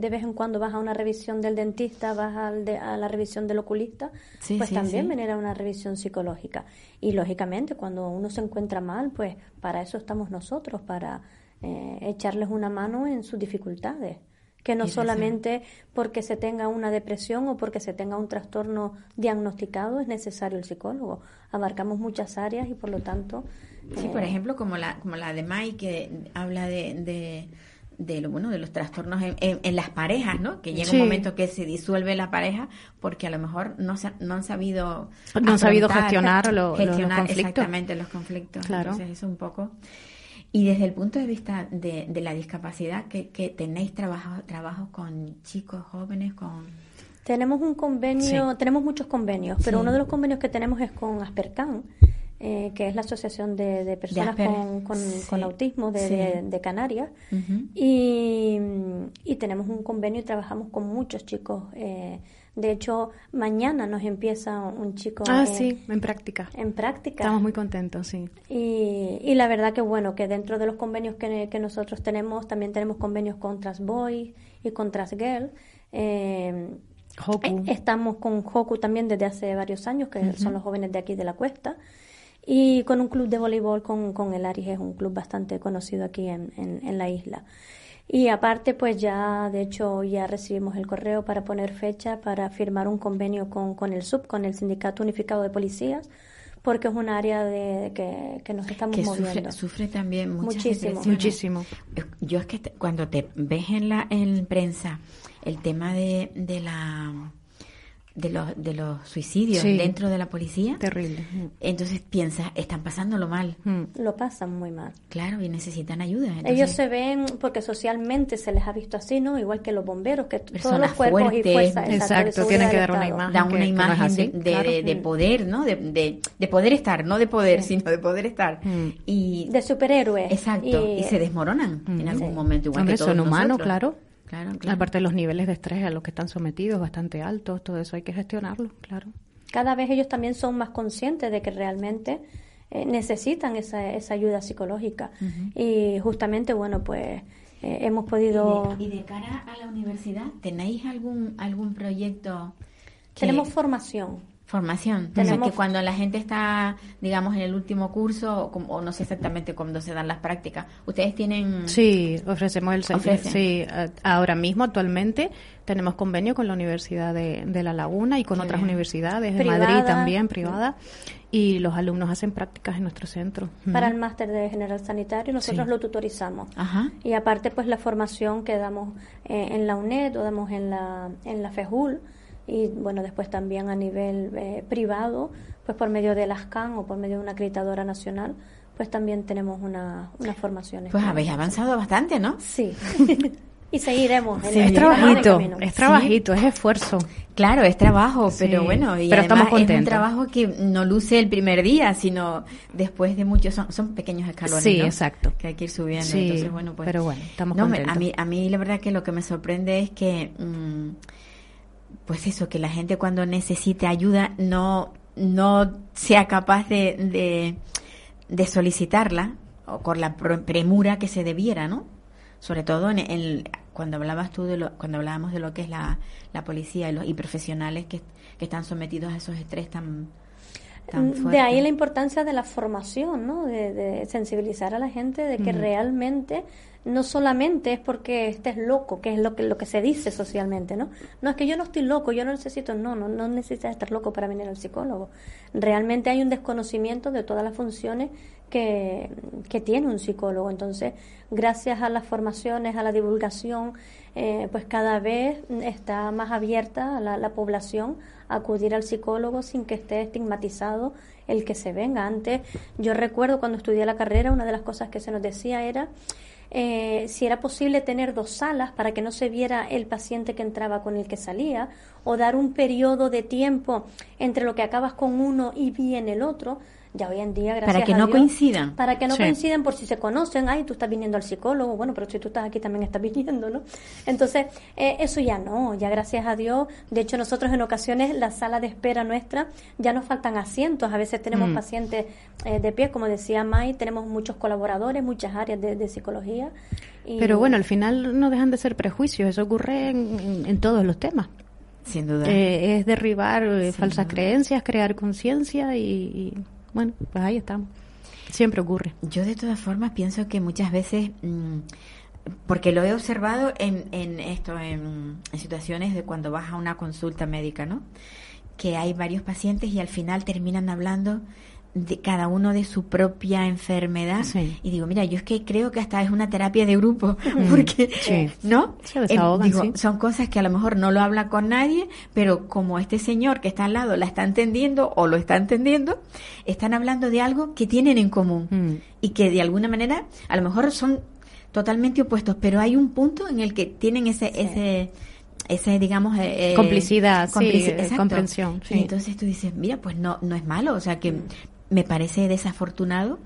de vez en cuando vas a una revisión del dentista, vas al de- a la revisión del oculista, Sí, pues sí, también sí. venir a una revisión psicológica. Y lógicamente cuando uno se encuentra mal, pues para eso estamos nosotros, para eh, echarles una mano en sus dificultades que no solamente porque se tenga una depresión o porque se tenga un trastorno diagnosticado es necesario el psicólogo. Abarcamos muchas áreas y por lo tanto... Sí, eh, por ejemplo, como la, como la de Mai, que habla de, de, de lo bueno de los trastornos en, en- en las parejas, ¿no? Que llega Sí. un momento que se disuelve la pareja porque a lo mejor no, se- no han sabido No han sabido gestionar lo- lo- los conflictos. exactamente los conflictos. Claro. Entonces eso un poco. Y desde el punto de vista de, de la discapacidad, que, que tenéis trabajo, trabajos con chicos jóvenes, con Tenemos un convenio, tenemos muchos convenios, pero Sí. uno de los convenios que tenemos es con Aspercan, eh, que es la Asociación de, de Personas con, con- Sí. con Autismo de, Sí. de- Canarias. Y, y tenemos un convenio y trabajamos con muchos chicos eh, De hecho, mañana nos empieza un chico Ah, sí, en práctica. en práctica. Estamos muy contentos, sí. Y, y la verdad que bueno, que dentro de los convenios que, que nosotros tenemos, también tenemos convenios con Transboy y con Transgirl. Eh, Hoku. eh, estamos con Hoku también desde hace varios años, que son los jóvenes de aquí de la cuesta. Y con un club de voleibol con, con el Aris, es un club bastante conocido aquí en, en, en la isla. Y aparte, pues ya, de hecho, ya recibimos el correo para poner fecha para firmar un convenio con, con el SUB, con el Sindicato Unificado de Policías, porque es un área de, que, que nos estamos que moviendo. sufre, sufre también Muchísimo. Muchísimo. Yo es que te- cuando te ves en la en prensa el tema de, de la de los de los suicidios Sí. dentro de la policía, Terrible. Mm. entonces piensas, están pasándolo mal, Lo pasan muy mal. claro, y necesitan ayuda. Entonces, Ellos se ven, porque socialmente se les ha visto así, ¿no? Igual que los bomberos, que todos los cuerpos y fuertes. fuerzas Exacto, tienen que dar una imagen. dan que- una que no es imagen así, de, de- claro. de- de poder, ¿no? De, de, de poder estar, no de poder, sino de poder estar. Mm. Y De superhéroes. exacto, y, se desmoronan en algún momento igual Hombre, que todos son humanos, claro. Claro, claro. Aparte de los niveles de estrés a los que están sometidos, bastante altos, todo eso hay que gestionarlo, claro. cada vez ellos también son más conscientes de que realmente eh, necesitan esa, esa ayuda psicológica. Y justamente, bueno, pues eh, hemos podido... Y de, y de cara a la universidad, ¿tenéis algún algún proyecto? que- Tenemos formación. Formación. O sea, Tenemos- que cuando la gente está, digamos, en el último curso, o, como- o no sé exactamente cuándo se dan las prácticas, ustedes tienen... Sí, ofrecemos el servicio. Ofrecen. Sí, ahora mismo, actualmente, tenemos convenio con la Universidad de, de La Laguna y con otras bien. universidades de. Madrid también, privada. Y los alumnos hacen prácticas en nuestro centro. Para el máster de general sanitario nosotros Sí. lo tutorizamos. Ajá. Y aparte, pues la formación que damos eh, en la UNED o damos en la, en la FEJUL y bueno, después también a nivel eh, privado, pues por medio de las CAN o por medio de una acreditadora nacional, pues también tenemos una, unas formaciones. Pues habéis avanzado bastante, ¿no? Sí. y seguiremos. en Sí, el- es en el trabajito, camino. es trabajito, es esfuerzo. Claro, es trabajo, Sí, pero bueno, y pero estamos es un contentos. trabajo que no luce el primer día, sino después de muchos, son, son pequeños escalones, Sí, ¿no? exacto. Que hay que ir subiendo, Sí, entonces bueno, pues... pero bueno, estamos no, contentos. a mí, a mí la verdad que lo que me sorprende es que, mm, pues eso, que la gente cuando necesite ayuda no, no sea capaz de, de, de solicitarla o con la premura que se debiera, ¿no? Sobre todo en, en- cuando hablabas tú de lo, cuando hablábamos de lo que es la, la policía y los y profesionales que, que están sometidos a esos estrés tan. Mm, De ahí la importancia de la formación, ¿no? De, de sensibilizar a la gente de que realmente no solamente es porque estés loco, que es lo que, lo que se dice socialmente, ¿no? No es que yo no estoy loco, yo no necesito, no, no, no necesitas estar loco para venir al psicólogo. Realmente hay un desconocimiento de todas las funciones que, que tiene un psicólogo. Entonces, gracias a las formaciones, a la divulgación, eh, pues cada vez está más abierta la, la población a acudir al psicólogo sin que esté estigmatizado el que se venga. Antes, yo recuerdo cuando estudié la carrera, una de las cosas que se nos decía era eh, si era posible tener dos salas para que no se viera el paciente que entraba con el que salía, o dar un periodo de tiempo entre lo que acabas con uno y viene el otro. Ya hoy en día, gracias Para que a no Dios, coincidan. Para que no Sí. coincidan por si se conocen, ay, tú estás viniendo al psicólogo, bueno, pero si tú estás aquí también estás viniendo, ¿no? Entonces, eh, eso ya no, ya gracias a Dios. De hecho, nosotros en ocasiones, la sala de espera nuestra, ya nos faltan asientos. A veces tenemos Mm. pacientes eh, de pie, como decía May, tenemos muchos colaboradores, muchas áreas de, de psicología. y- Pero bueno, al final no dejan de ser prejuicios, eso ocurre en, en- en todos los temas. Sin duda. Eh, es derribar eh, falsas duda. creencias, crear conciencia y, y, bueno, pues ahí estamos. Siempre ocurre. Yo de todas formas pienso que muchas veces, mm, porque lo he observado en, en esto, en, en situaciones de cuando vas a una consulta médica, ¿no? Que hay varios pacientes y al final terminan hablando de cada uno de su propia enfermedad Sí. y digo mira yo es que creo que hasta es una terapia de grupo porque Sí. no Se desahogan, Eh, digo, sí. son cosas que a lo mejor no lo habla con nadie pero como este señor que está al lado la está entendiendo o lo está entendiendo están hablando de algo que tienen en común Mm. y que de alguna manera a lo mejor son totalmente opuestos, pero hay un punto en el que tienen ese ese ese digamos eh, eh, Complicidad, sí, complici- eh, comprensión, sí. Entonces tú dices, mira, pues no no es malo, o sea que me parece desafortunado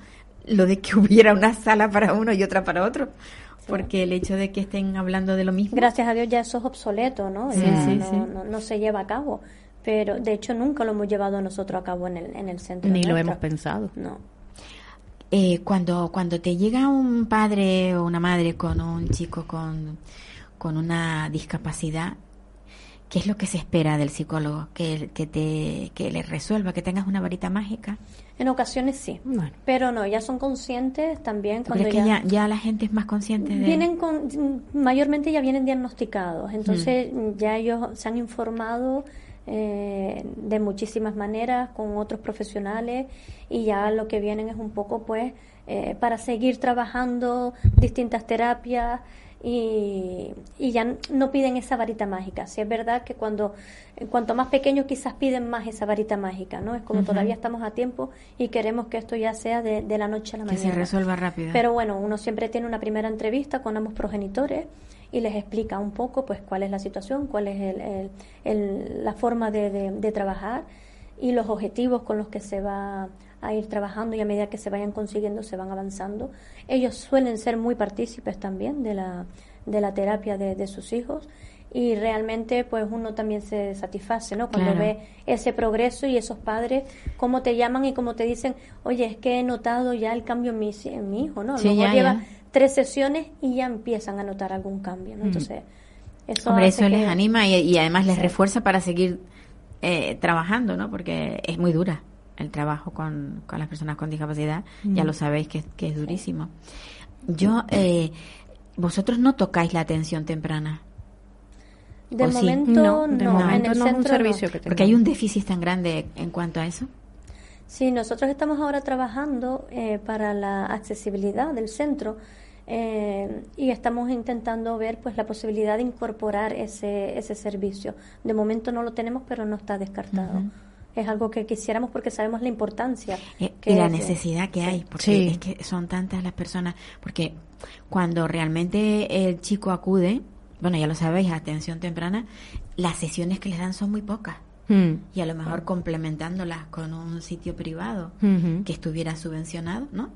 lo de que hubiera una sala para uno y otra para otro. porque el hecho de que estén hablando de lo mismo. Gracias a Dios ya eso es obsoleto, ¿no? Sí, Ya sí, no, sí. no- no se lleva a cabo. Pero de hecho nunca lo hemos llevado nosotros a cabo en el, en el centro. Ni lo nuestro. hemos pensado. No. Eh, cuando, cuando te llega un padre o una madre con un chico con, con una discapacidad, ¿qué es lo que se espera del psicólogo? Que, que te que le resuelva, que tengas una varita mágica. En ocasiones sí. Bueno. Pero no, ya son conscientes también ¿Tú cuando crees que ya, ya la gente es más consciente de Vienen con, mayormente ya vienen diagnosticados, entonces Mm. ya ellos se han informado eh, de muchísimas maneras con otros profesionales y ya lo que vienen es un poco pues eh, para seguir trabajando distintas terapias y, y ya no piden esa varita mágica. Si es verdad que cuando en cuanto más pequeños quizás piden más esa varita mágica, ¿no? Es como todavía estamos a tiempo y queremos que esto ya sea de, de la noche a la que mañana. se resuelva rápido. Pero bueno, uno siempre tiene una primera entrevista con ambos progenitores y les explica un poco pues cuál es la situación, cuál es el, el- el- la forma de, de- de trabajar y los objetivos con los que se va a ir trabajando y a medida que se vayan consiguiendo se van avanzando. Ellos suelen ser muy partícipes también de la, de la terapia de, de sus hijos y realmente pues uno también se satisface, ¿no? Cuando Claro. ve ese progreso y esos padres, cómo te llaman y cómo te dicen, oye, es que he notado ya el cambio en mi, en mi hijo, ¿no? Sí, ya, lleva ya. tres sesiones y ya empiezan a notar algún cambio, ¿no? Mm. Entonces, eso Hombre, les anima y, y además les Sí. refuerza para seguir eh, trabajando, ¿no? Porque es muy dura el trabajo con, con las personas con discapacidad. Ya lo sabéis que, que es durísimo. Yo, eh, vosotros no tocáis la atención temprana. De momento No, no, de en el no es un servicio no. que Porque hay un déficit tan grande en cuanto a eso. Sí, nosotros estamos ahora trabajando eh, para la accesibilidad del centro eh, y estamos intentando ver pues la posibilidad de incorporar ese, ese servicio. De momento no lo tenemos, pero no está descartado. Es algo que quisiéramos porque sabemos la importancia. Eh, que y la es de- necesidad que hay, porque Sí. es que son tantas las personas, porque cuando realmente el chico acude, bueno, ya lo sabéis, a atención temprana, las sesiones que les dan son muy pocas. Mm. Y a lo mejor complementándolas con un sitio privado que estuviera subvencionado, ¿no?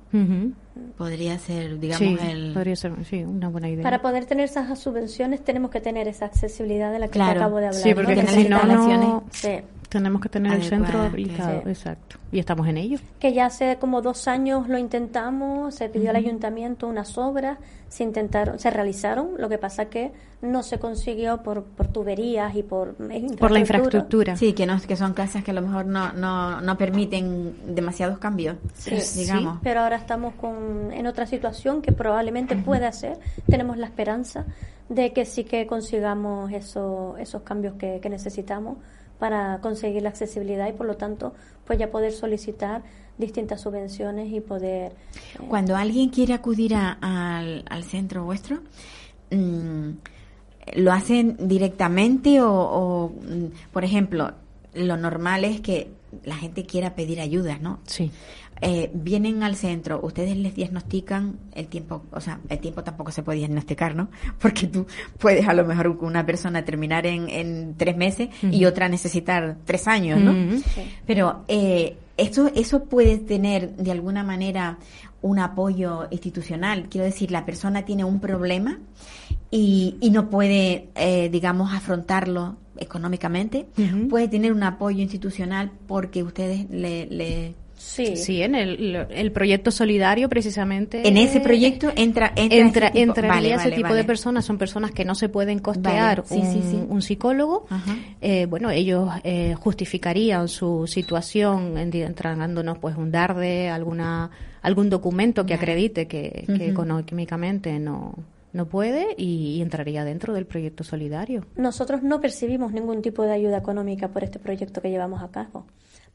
Podría ser, digamos, Sí, el... podría ser sí, una buena idea. Para poder tener esas subvenciones tenemos que tener esa accesibilidad de la que te acabo de hablar. Sí, ¿no? porque si no Sí. Tenemos que tener el centro habilitado. sí. Exacto. Y estamos en ello. que ya hace como dos años lo intentamos, se pidió al ayuntamiento unas obras, se intentaron, se realizaron, lo que pasa que no se consiguió por, por tuberías y por Por la infraestructura. Sí, que, no, que son casas que a lo mejor no, no, no permiten demasiados cambios, Sí, digamos. pero ahora estamos con, en otra situación que probablemente pueda ser. Tenemos la esperanza de que sí que consigamos eso, esos cambios que, que necesitamos para conseguir la accesibilidad y por lo tanto pues ya poder solicitar distintas subvenciones y poder eh, Cuando alguien quiere acudir a- al, al centro vuestro, mm, ¿lo hacen directamente o, o, mm, por ejemplo, lo normal es que la gente quiera pedir ayuda, ¿no? Sí. Eh, vienen al centro, ustedes les diagnostican el tiempo, o sea, el tiempo tampoco se puede diagnosticar, ¿no? Porque tú puedes a lo mejor con una persona terminar en, en tres meses y otra necesitar tres años, ¿no? Pero eh, eso, eso puede tener de alguna manera un apoyo institucional. Quiero decir, la persona tiene un problema y, y no puede, eh, digamos, afrontarlo económicamente. Puede tener un apoyo institucional porque ustedes le... le- sí, Sí, en el, el proyecto solidario precisamente. en ese proyecto entra, entra, entra, ese tipo- entraría vale, ese vale, tipo vale. de personas, son personas que no se pueden costear Vale, sí, un, sí, sí. un psicólogo. Eh, bueno, ellos eh, justificarían su situación en- entregándonos pues un DARDE, alguna, algún documento que acredite que, económicamente no, no puede y, y entraría dentro del proyecto solidario. Nosotros no percibimos ningún tipo de ayuda económica por este proyecto que llevamos a cabo.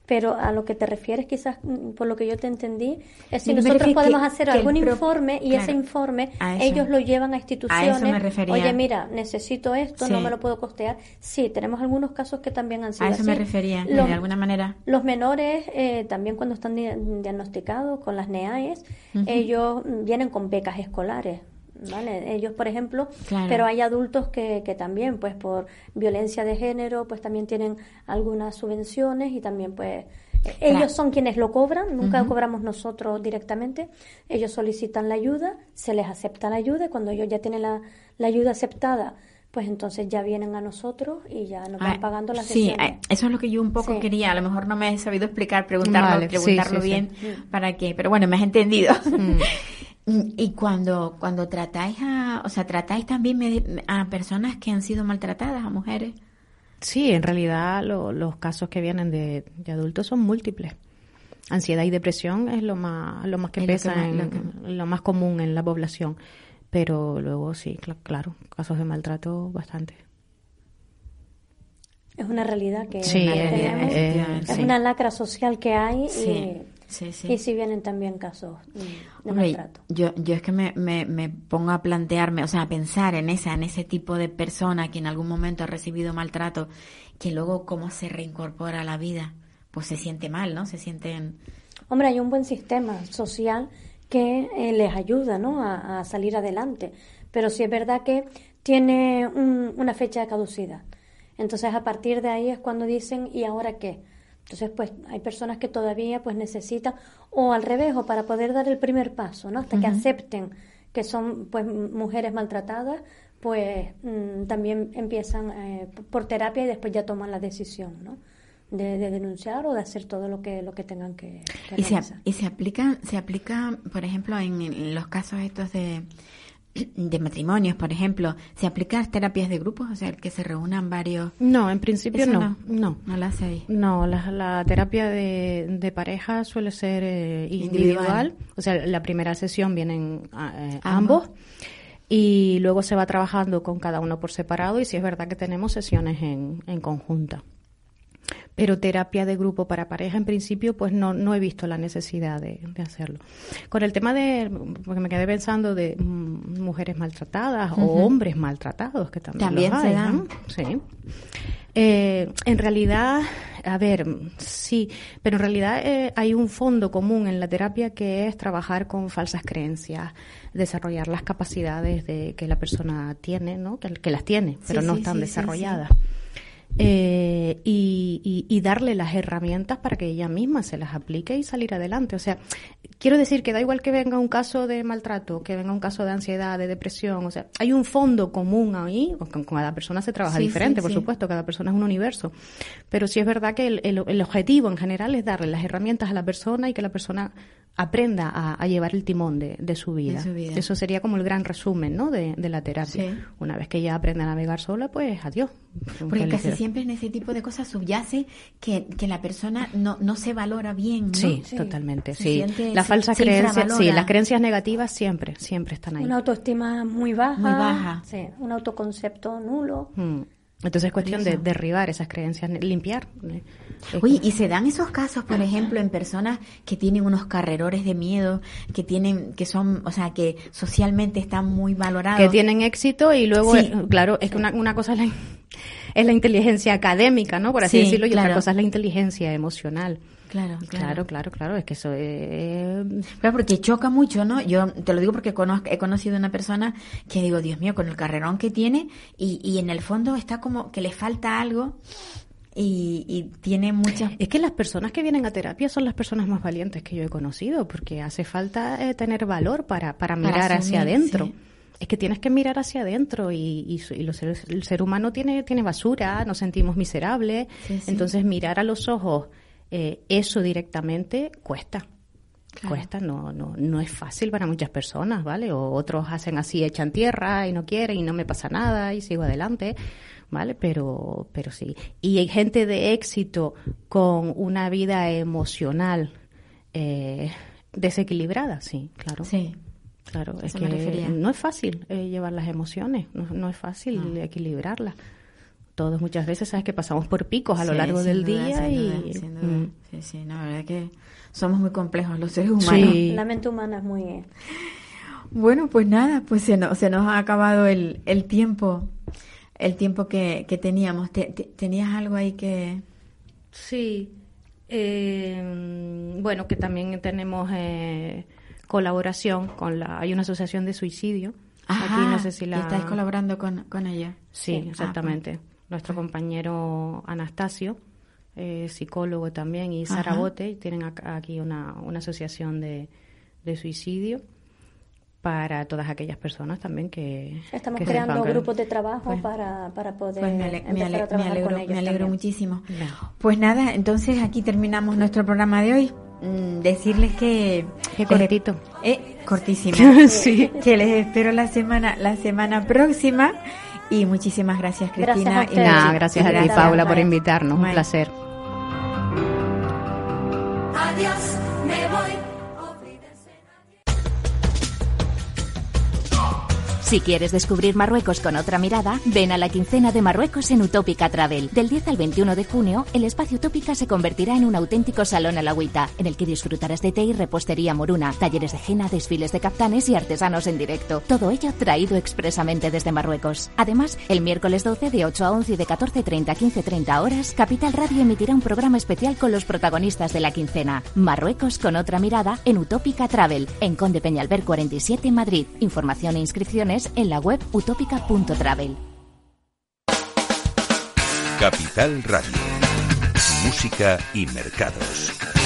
Pero a lo que te refieres, quizás mm, por lo que yo te entendí, es si me nosotros podemos que- hacer algún pro- informe y ese informe a ellos lo llevan a instituciones. me refería. Oye, mira, necesito esto, no me lo puedo costear. Sí, tenemos algunos casos que también han sido A eso así. me refería, Los- de alguna manera. los menores, eh, también cuando están di- diagnosticados con las NEAES, ellos mm, vienen con becas escolares. ¿Vale? Ellos, por ejemplo, Claro. pero hay adultos que, que también, pues por violencia de género, pues también tienen algunas subvenciones y también, pues, Ellos son quienes lo cobran, nunca cobramos nosotros directamente. Ellos solicitan la ayuda, se les acepta la ayuda y cuando ellos ya tienen la, la ayuda aceptada, pues entonces ya vienen a nosotros y ya nos van Ah, pagando las Sí, sesiones. eh, eso es lo que yo un poco Sí. quería. A lo mejor no me he sabido explicar, preguntarlo, Vale, preguntarlo sí, sí. bien para qué. Pero bueno, me has entendido. Mm. y cuando cuando tratáis a, o sea, tratáis también a personas que han sido maltratadas, a mujeres. Sí, en realidad lo- los casos que vienen de, de adultos son múltiples. Ansiedad y depresión es lo más, lo más que Es lo que pesa, en- lo lo, más común en la población. Pero luego sí, cla- claro, casos de maltrato bastante. Es una realidad que Sí, eh, tenemos. eh, es sí. una lacra social que hay Sí, y, sí, sí. y si vienen también casos de maltrato. yo, yo es que me, me, me pongo a plantearme, o sea, a pensar en esa, en ese tipo de persona que en algún momento ha recibido maltrato, que luego cómo se reincorpora a la vida, pues se siente mal, ¿no? Se sienten Hombre, hay un buen sistema social que eh, les ayuda ¿no? a, a salir adelante, pero sí es verdad que tiene un- una fecha de caducidad. Entonces, a partir de ahí es cuando dicen, ¿y ahora qué? Entonces, pues hay personas que todavía pues necesitan, o al revés, o para poder dar el primer paso, ¿no? Hasta que acepten que son pues mujeres maltratadas, pues mm, también empiezan eh, por terapia y después ya toman la decisión, ¿no? De, de denunciar o de hacer todo lo que lo que tengan que, que y se, realizar. y se aplica, se aplica, por ejemplo, en, en los casos estos de de matrimonios, por ejemplo, se aplican terapias de grupos, o sea, que se reúnan varios. No, en principio Eso no, no. No la. No, la, la terapia de, de pareja suele ser eh, individual. Individual. O sea, la primera sesión vienen ah, eh, Ambos. ambos. y luego se va trabajando con cada uno por separado y sí es verdad que tenemos sesiones en, en conjunta. Pero terapia de grupo para pareja, en principio, pues no, no he visto la necesidad de, de hacerlo. Con el tema de, porque me quedé pensando de mm, mujeres maltratadas o hombres maltratados, que también, También los se hay, dan. ¿no? Sí. Eh, en realidad, a ver, sí, pero en realidad eh, hay un fondo común en la terapia que es trabajar con falsas creencias, desarrollar las capacidades de que la persona tiene, ¿no? Que, que las tiene, pero Sí, no sí, están sí, desarrolladas. Eh, y, y- y darle las herramientas para que ella misma se las aplique y salir adelante. O sea, quiero decir que da igual que venga un caso de maltrato, que venga un caso de ansiedad, de depresión, o sea, hay un fondo común ahí, con cada persona se trabaja Sí, diferente, sí, por sí. supuesto, cada persona es un universo, pero sí es verdad que el, el- el objetivo en general es darle las herramientas a la persona y que la persona aprenda a, a llevar el timón de, de su vida. su vida. Eso sería como el gran resumen, ¿no? De, de la terapia. Sí. Una vez que ella aprende a navegar sola, pues adiós. Porque casi siempre en ese tipo de cosas subyace que, que la persona no, no se valora bien, ¿no? Sí, Sí. totalmente, Se sí. siente- La falsa se creencia, sí, las creencias negativas siempre, siempre están ahí. Una autoestima muy baja. Muy baja. Sí, un autoconcepto nulo. Mm. Entonces es cuestión de derribar esas creencias, limpiar. Oye, y se dan esos casos, por ejemplo, en personas que tienen unos carrerores de miedo, que tienen, que son, o sea, que socialmente están muy valorados. que tienen éxito y luego, Sí. eh, claro, es que una, una cosa es la, es la inteligencia académica, ¿no? Por así Sí, decirlo, y claro. otra cosa es la inteligencia emocional. Claro, Claro, claro, claro, es que eso es... Claro, porque choca mucho, ¿no? Yo te lo digo porque conozco, he conocido una persona que digo, Dios mío, con el carrerón que tiene y, y en el fondo está como que le falta algo y, y tiene muchas... Es que las personas que vienen a terapia son las personas más valientes que yo he conocido, porque hace falta eh, tener valor para, para mirar hacia asumir, adentro. sí. Es que tienes que mirar hacia adentro y, y, su- y los seres- el ser humano tiene, tiene basura, nos sentimos miserables, Sí, sí. entonces mirar a los ojos eh, eso directamente cuesta. Claro. Cuesta, no, no, no es fácil para muchas personas, ¿vale? O otros hacen así, echan tierra y no quieren y no me pasa nada y sigo adelante, ¿vale? Pero, pero sí. Y hay gente de éxito con una vida emocional eh, desequilibrada, sí, claro. Sí. Claro, es que refería. no es fácil eh, llevar las emociones, no, no es fácil No. equilibrarlas. Todos muchas veces sabes que pasamos por picos a lo Sí, largo sin del duda, día sin y duda, sin duda. Mm. Sí, sí, no, la verdad que somos muy complejos los seres humanos. Sí. La mente humana es muy... Bueno, pues nada, pues se nos, se nos ha acabado el, el tiempo, el tiempo que, que teníamos. Te- te- ¿Tenías algo ahí que...? Sí. Eh, bueno, que también tenemos eh, colaboración con la. Hay una asociación de suicidio. Aquí no sé si la. estáis colaborando con, con ella. Sí, Ah, exactamente. Nuestro compañero Anastasio eh, psicólogo también, y Sara Bote, tienen aquí una, una asociación de, de suicidio para todas aquellas personas también que estamos creando grupos de trabajo pues, para, para poder pues me, alegro, me alegro muchísimo. Pues nada entonces aquí terminamos nuestro programa de hoy. Mm, decirles que Qué cortito. Eh, cortísimo. Sí. que les espero la semana la semana próxima y muchísimas gracias Cristina gracias a, gracias a ti Paula por invitarnos. Un placer Si quieres descubrir Marruecos con otra mirada, ven a la quincena de Marruecos en Utópica Travel. Del 10 al 21 de junio, el espacio Utópica se convertirá en un auténtico salón a la agüita, en el que disfrutarás de té y repostería moruna, talleres de jena, desfiles de captanes y artesanos en directo. Todo ello traído expresamente desde Marruecos. Además, el miércoles 12 de 8 a 11 y de 14.30 a 15.30 horas, Capital Radio emitirá un programa especial con los protagonistas de la quincena. Marruecos con otra mirada en Utópica Travel, en Conde Peñalver 47, Madrid. Información e inscripciones en la web utópica.travel. Capital Radio. Música y mercados.